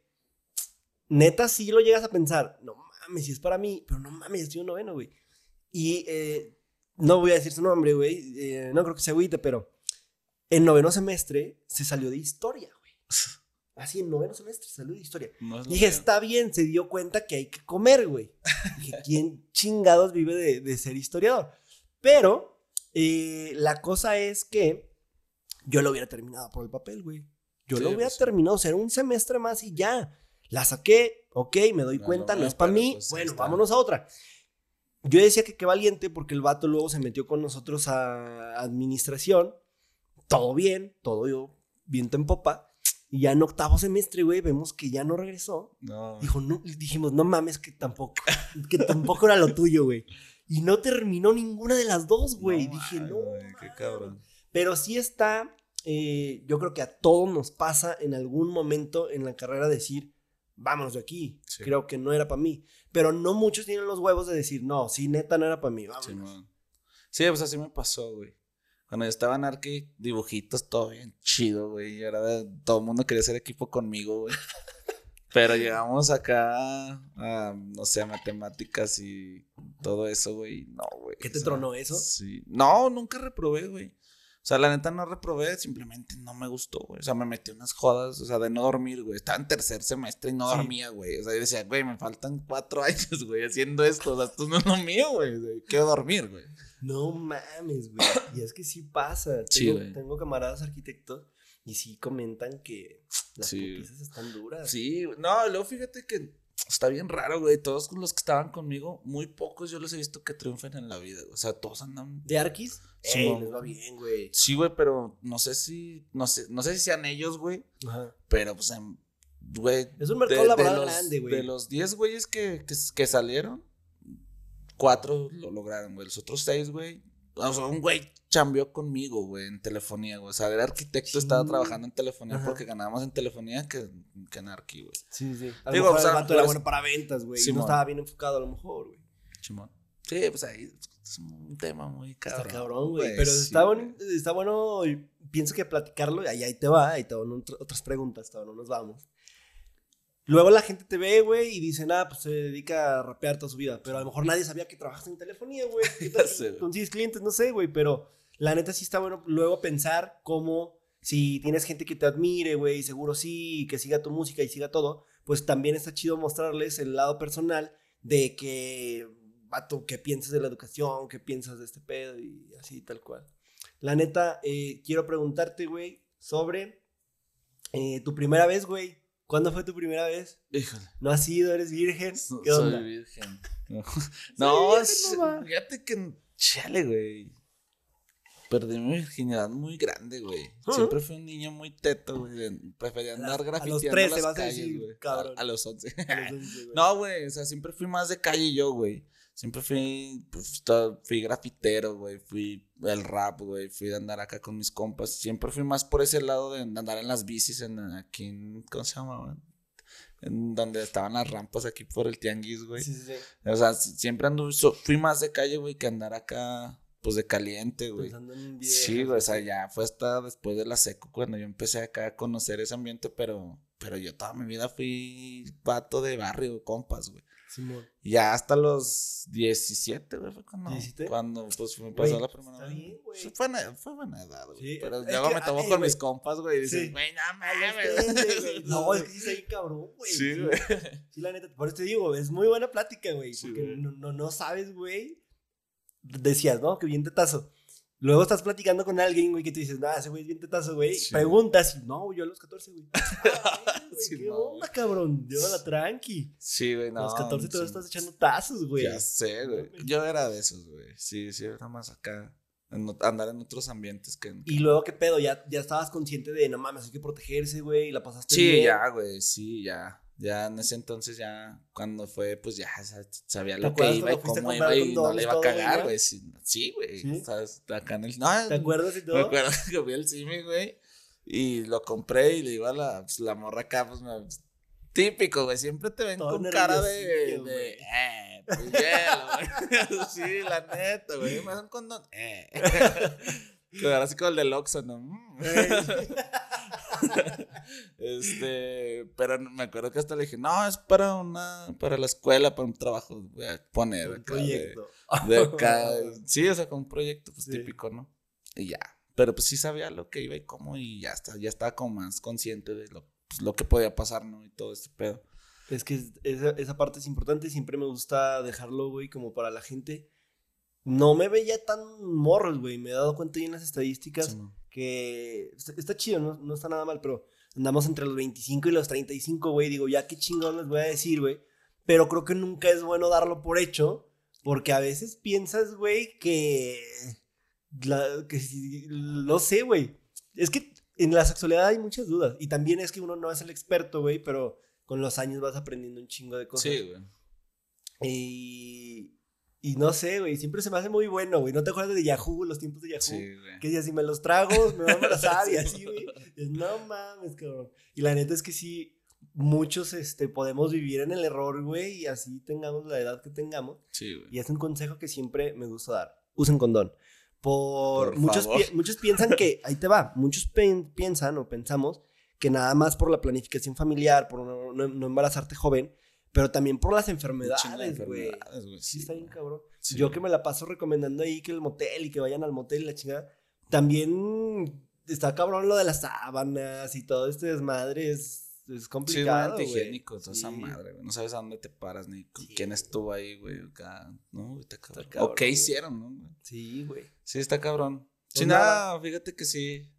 neta sí lo llegas a pensar, no mames, si es para mí, pero no mames, estoy en noveno, güey. Y eh, no voy a decir su nombre, güey, eh, no creo que se agüite, pero en noveno semestre se salió de historia, güey. Así, en noveno semestre salió de historia. No es lo Dije, mío. está bien, se dio cuenta que hay que comer, güey. Dije, ¿quién chingados vive de, de ser historiador? Pero eh, la cosa es que yo lo hubiera terminado por el papel, güey. Yo Sí, lo hubiera pues terminado, o sea, un semestre más y ya. La saqué, ok, me doy No, cuenta, no, no es para mí. pues bueno, está. vámonos a otra. Yo decía que qué valiente porque el vato luego se metió con nosotros a administración. Todo bien, todo yo, viento en popa. Y ya en octavo semestre, güey, vemos que ya no regresó. No. Dijo, no, dijimos, no mames, que tampoco, que tampoco era lo tuyo, güey. Y no terminó ninguna de las dos, güey. No Dije, no. güey, Qué mames". cabrón. Pero sí está, eh, yo creo que a todos nos pasa en algún momento en la carrera decir, vámonos de aquí. Sí. Creo que no era para mí. Pero no muchos tienen los huevos de decir, no, sí, neta, no era para mí. Vámonos. Sí, pues así me pasó, güey. Cuando yo estaba en Arqui, dibujitos, todo bien chido, güey. Y de- todo el mundo quería hacer equipo conmigo, güey. Pero llegamos acá a, no sé, a matemáticas y todo eso, güey. No, güey. ¿Qué te o sea, tronó eso? Sí. No, nunca reprobé, güey. O sea, la neta no reprobé, simplemente no me gustó, güey. O sea, me metí unas jodas, o sea, de no dormir, güey. Estaba en tercer semestre y no Sí. dormía, güey. O sea, yo decía, güey, me faltan cuatro años, güey, haciendo esto. O sea, esto no es lo mío, güey. O sea, Quiero dormir, güey. No mames, güey. Y es que sí pasa. Sí, Tengo, güey. tengo camaradas arquitectos y sí comentan que las Sí. están duras. Sí, no, luego fíjate que está bien raro, güey. Todos los que estaban conmigo, muy pocos yo los he visto que triunfen en la vida, güey. O sea, todos andan. ¿De Arquis? Sí, Ey, mo- les va bien, güey. Sí, güey, pero no sé si, no sé, no sé si sean ellos, güey. Ajá. Pero pues, em, güey. Es un mercado laboral los, grande, güey. De los 10 güeyes que, que, que salieron, cuatro lo lograron, güey. Los otros seis, güey. O sea, un güey chambeó conmigo, güey, en telefonía, güey. O sea, era arquitecto, estaba Sí. trabajando en telefonía Ajá. porque ganaba más en telefonía que, que en Arqui, güey. Sí, sí. A lo Digo, mejor o sea, el vato era bueno para ventas, güey. y no estaba bien enfocado a lo mejor, güey. Chimón. Sí, pues ahí es un tema muy cabrón. Está cabrón, güey. Pero sí, está, bueno, está bueno, y pienso que platicarlo, ahí, ahí te va, ahí te van otras preguntas, todavía no nos vamos. Luego la gente te ve, güey, y dice, nada, pues se dedica a rapear toda su vida. Pero a lo mejor nadie sabía que trabajas en telefonía, güey. ¿Qué tal Sí, güey. consigues clientes? No sé, güey, pero la neta sí está bueno luego pensar cómo, si tienes gente que te admire, güey, seguro sí, que siga tu música y siga todo, pues también está chido mostrarles el lado personal de que, vato, qué piensas de la educación, qué piensas de este pedo y así, tal cual. La neta, eh, quiero preguntarte, güey, sobre eh, tu primera vez, güey. ¿Cuándo fue tu primera vez? Híjole. ¿No has sido? ¿Eres virgen? ¿Qué onda? Soy virgen. No, virgen, fíjate que. Chale, güey. Perdí mi virginidad muy grande, güey. Siempre fui un niño muy teto, güey. Prefería andar la- a los grafiteando 13 las vas a calles, decir, güey. A, a los 11. A los once, güey. no, güey. O sea, siempre fui más de calle yo, güey. Siempre fui, pues, todo- fui grafitero, güey. Fui el rap, güey. Fui de andar acá con mis compas. Siempre fui más por ese lado de andar en las bicis, en, aquí en, ¿cómo se llama, güey? En donde estaban las rampas aquí por el tianguis, güey. Sí, sí, sí. O sea, si- siempre anduve, so- fui más de calle, güey, que andar acá, pues de caliente, güey. Sí, güey, o sea, ya fue hasta después de la seco cuando yo empecé acá a conocer ese ambiente, pero, pero yo toda mi vida fui vato de barrio, compas, güey. Simón. Ya hasta los 17, güey, fue cuando, ¿17? cuando pues me pasó la primera vez. bien. Sí, fue, buena- fue buena edad, güey. Sí, pero luego que, me tomo ay, con mis compas, güey, y dices, Sí. güey, no A los mames. 20, güey. No, es que sí bien cabrón, güey. Sí, güey. Sí, la neta, por eso te digo, es muy buena plática, güey. Sí, porque no, no, no sabes, güey. Decías, ¿no? Que bien tetazo. Luego estás platicando con alguien, güey, que te dices, nah, ese güey es bien tetazo, güey. Sí. Preguntas y, no, yo a los 14, güey. Ah, Sí, ¿Qué no, onda, cabrón? Llévala tranqui. Sí, güey, no. a los 14 sí. todavía estás echando tazos, güey. Ya sé, güey. Yo era de esos, güey. Sí, sí, era más acá. andar en otros ambientes que. Y luego, ¿qué pedo? Ya, ya estabas consciente de, no mames, hay que protegerse, güey, y la pasaste Sí, bien. ya, güey, sí, ya. Ya en ese entonces, ya cuando fue, pues ya sa- sabía ¿Te lo que iba y cómo iba y no le iba a cagar, güey. Sí, sí, güey. ¿Sí? Acá en el. No, ¿Te acuerdas y todo? Me acuerdo que fui al cine, güey. Y lo compré y le iba a la, pues, la morra acá, pues me. Típico, güey. Siempre te ven Todo con cara de. eh, pues hielo, güey. sí, la neta, güey. Me dan condón. Eh. Quedar así como el del Oxxo, ¿no? Este, pero me acuerdo que hasta le dije, no, es para una, para la escuela, para un trabajo, voy a poner Un acá de- proyecto. de acá. Sí, o sea, con un proyecto pues Sí. típico, ¿no? Y ya. Pero pues sí sabía lo que iba y cómo y ya está, ya estaba como más consciente de lo, pues, lo que podía pasar, ¿no? Y todo este pedo. Es que es- esa, esa parte es importante y siempre me gusta dejarlo, güey, como para la gente. No me veía tan morros, güey. Me he dado cuenta ahí en las estadísticas Sí, ¿no? que está, está chido, no, no está nada mal, pero andamos entre los 25 y los 35, güey. Digo, ya qué chingón les voy a decir, güey. Pero creo que nunca es bueno darlo por hecho, porque a veces piensas, güey, que... la- que no sé, güey. Es que en la sexualidad hay muchas dudas. Y también es que uno no es el experto, güey, pero con los años vas aprendiendo un chingo de cosas. Sí, güey. Y, y no sé, güey, siempre se me hace muy bueno, güey. ¿No te acuerdas de Yahoo, los tiempos de Yahoo? Sí, güey. Que decía, si me los trago, me van a embarazar y así, güey. No mames, cabrón. Y la neta es que sí, muchos este, podemos vivir en el error, güey, y así tengamos la edad que tengamos. Sí, güey. Y es un consejo que siempre me gusta dar. Usen condón. Por, Por muchos, pi- muchos piensan que, ahí te va, muchos piensan o pensamos que nada más por la planificación familiar, por no, no- no embarazarte joven, pero también por las enfermedades, güey. Sí, está bien cabrón. Sí, Yo que me la paso recomendando ahí que el motel y que vayan al motel y la chingada. También está cabrón lo de las sábanas y todo este desmadre. Es, es Sí, complicado. güey. antihigiénico, toda esa Sí. madre, güey. No sabes a dónde te paras ni con Sí, quién estuvo ahí, güey. Acá, no, está cabrón. cabrón, o qué güey. hicieron, ¿no? güey? Sí, güey. Sí, está cabrón. Pues Sí, nada. nada, fíjate que sí.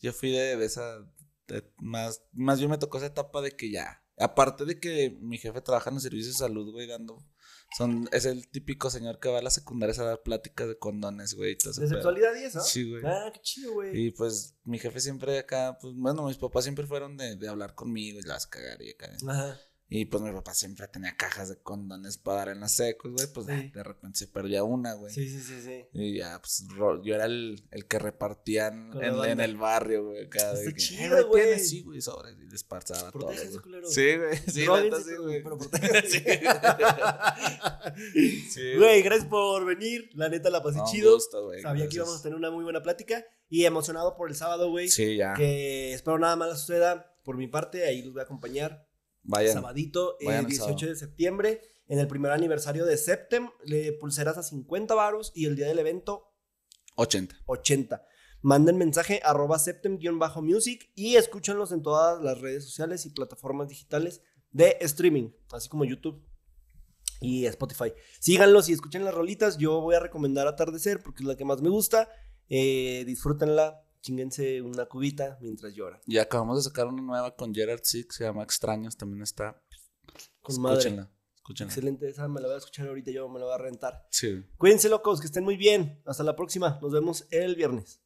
Yo fui de, esa. de- más, más bien me tocó esa etapa de que ya. Aparte de que mi jefe trabaja en los servicios de salud, güey, dando. Son, es el típico señor que va a las secundarias a dar pláticas de condones, güey. y todo ese ¿De sexualidad y eso? Sí, güey. Ah, qué chido, güey. Y pues mi jefe siempre acá, pues bueno, mis papás siempre fueron de, de hablar conmigo y las cagar y acá. Ajá. Y pues mi papá siempre tenía cajas de condones para dar en las secos, güey. Pues Sí. de repente se perdía una, güey. Sí, sí, sí, sí. Y ya, pues yo era el, el que repartían en, en el barrio, güey. De Está que, chido, "Eh, güey, güey. tienes", Sí, güey, sobres. Y les pasaba todo. Culero. Sí, güey. Sí, neta, sí, güey. pero protéjanse. Sí, Güey, gracias por venir. La neta la pasé No, chido. gusto, güey, Sabía que gracias. íbamos a tener una muy buena plática. Y emocionado por el sábado, güey. Sí, ya. Que espero nada más suceda. Por mi parte, ahí los voy a acompañar. Vayan. Sabadito, eh, vayan el 18 sábado. de septiembre, en el primer aniversario de Septem, le pulseras a 50 varos y el día del evento 80. 80. Manden mensaje arroba septem-music y escúchenlos en todas las redes sociales y plataformas digitales de streaming, así como YouTube y Spotify. Síganlos y escuchen las rolitas. Yo voy a recomendar Atardecer porque es la que más me gusta. Eh, disfrútenla, chinguense una cubita mientras lloran. Y acabamos de sacar una nueva con Gerard Six, se llama Extraños, también está. Con madre. Escúchenla. Escúchenla. Excelente, esa me la voy a escuchar ahorita, yo me la voy a rentar. Sí. Cuídense locos, que estén muy bien. Hasta la próxima. Nos vemos el viernes.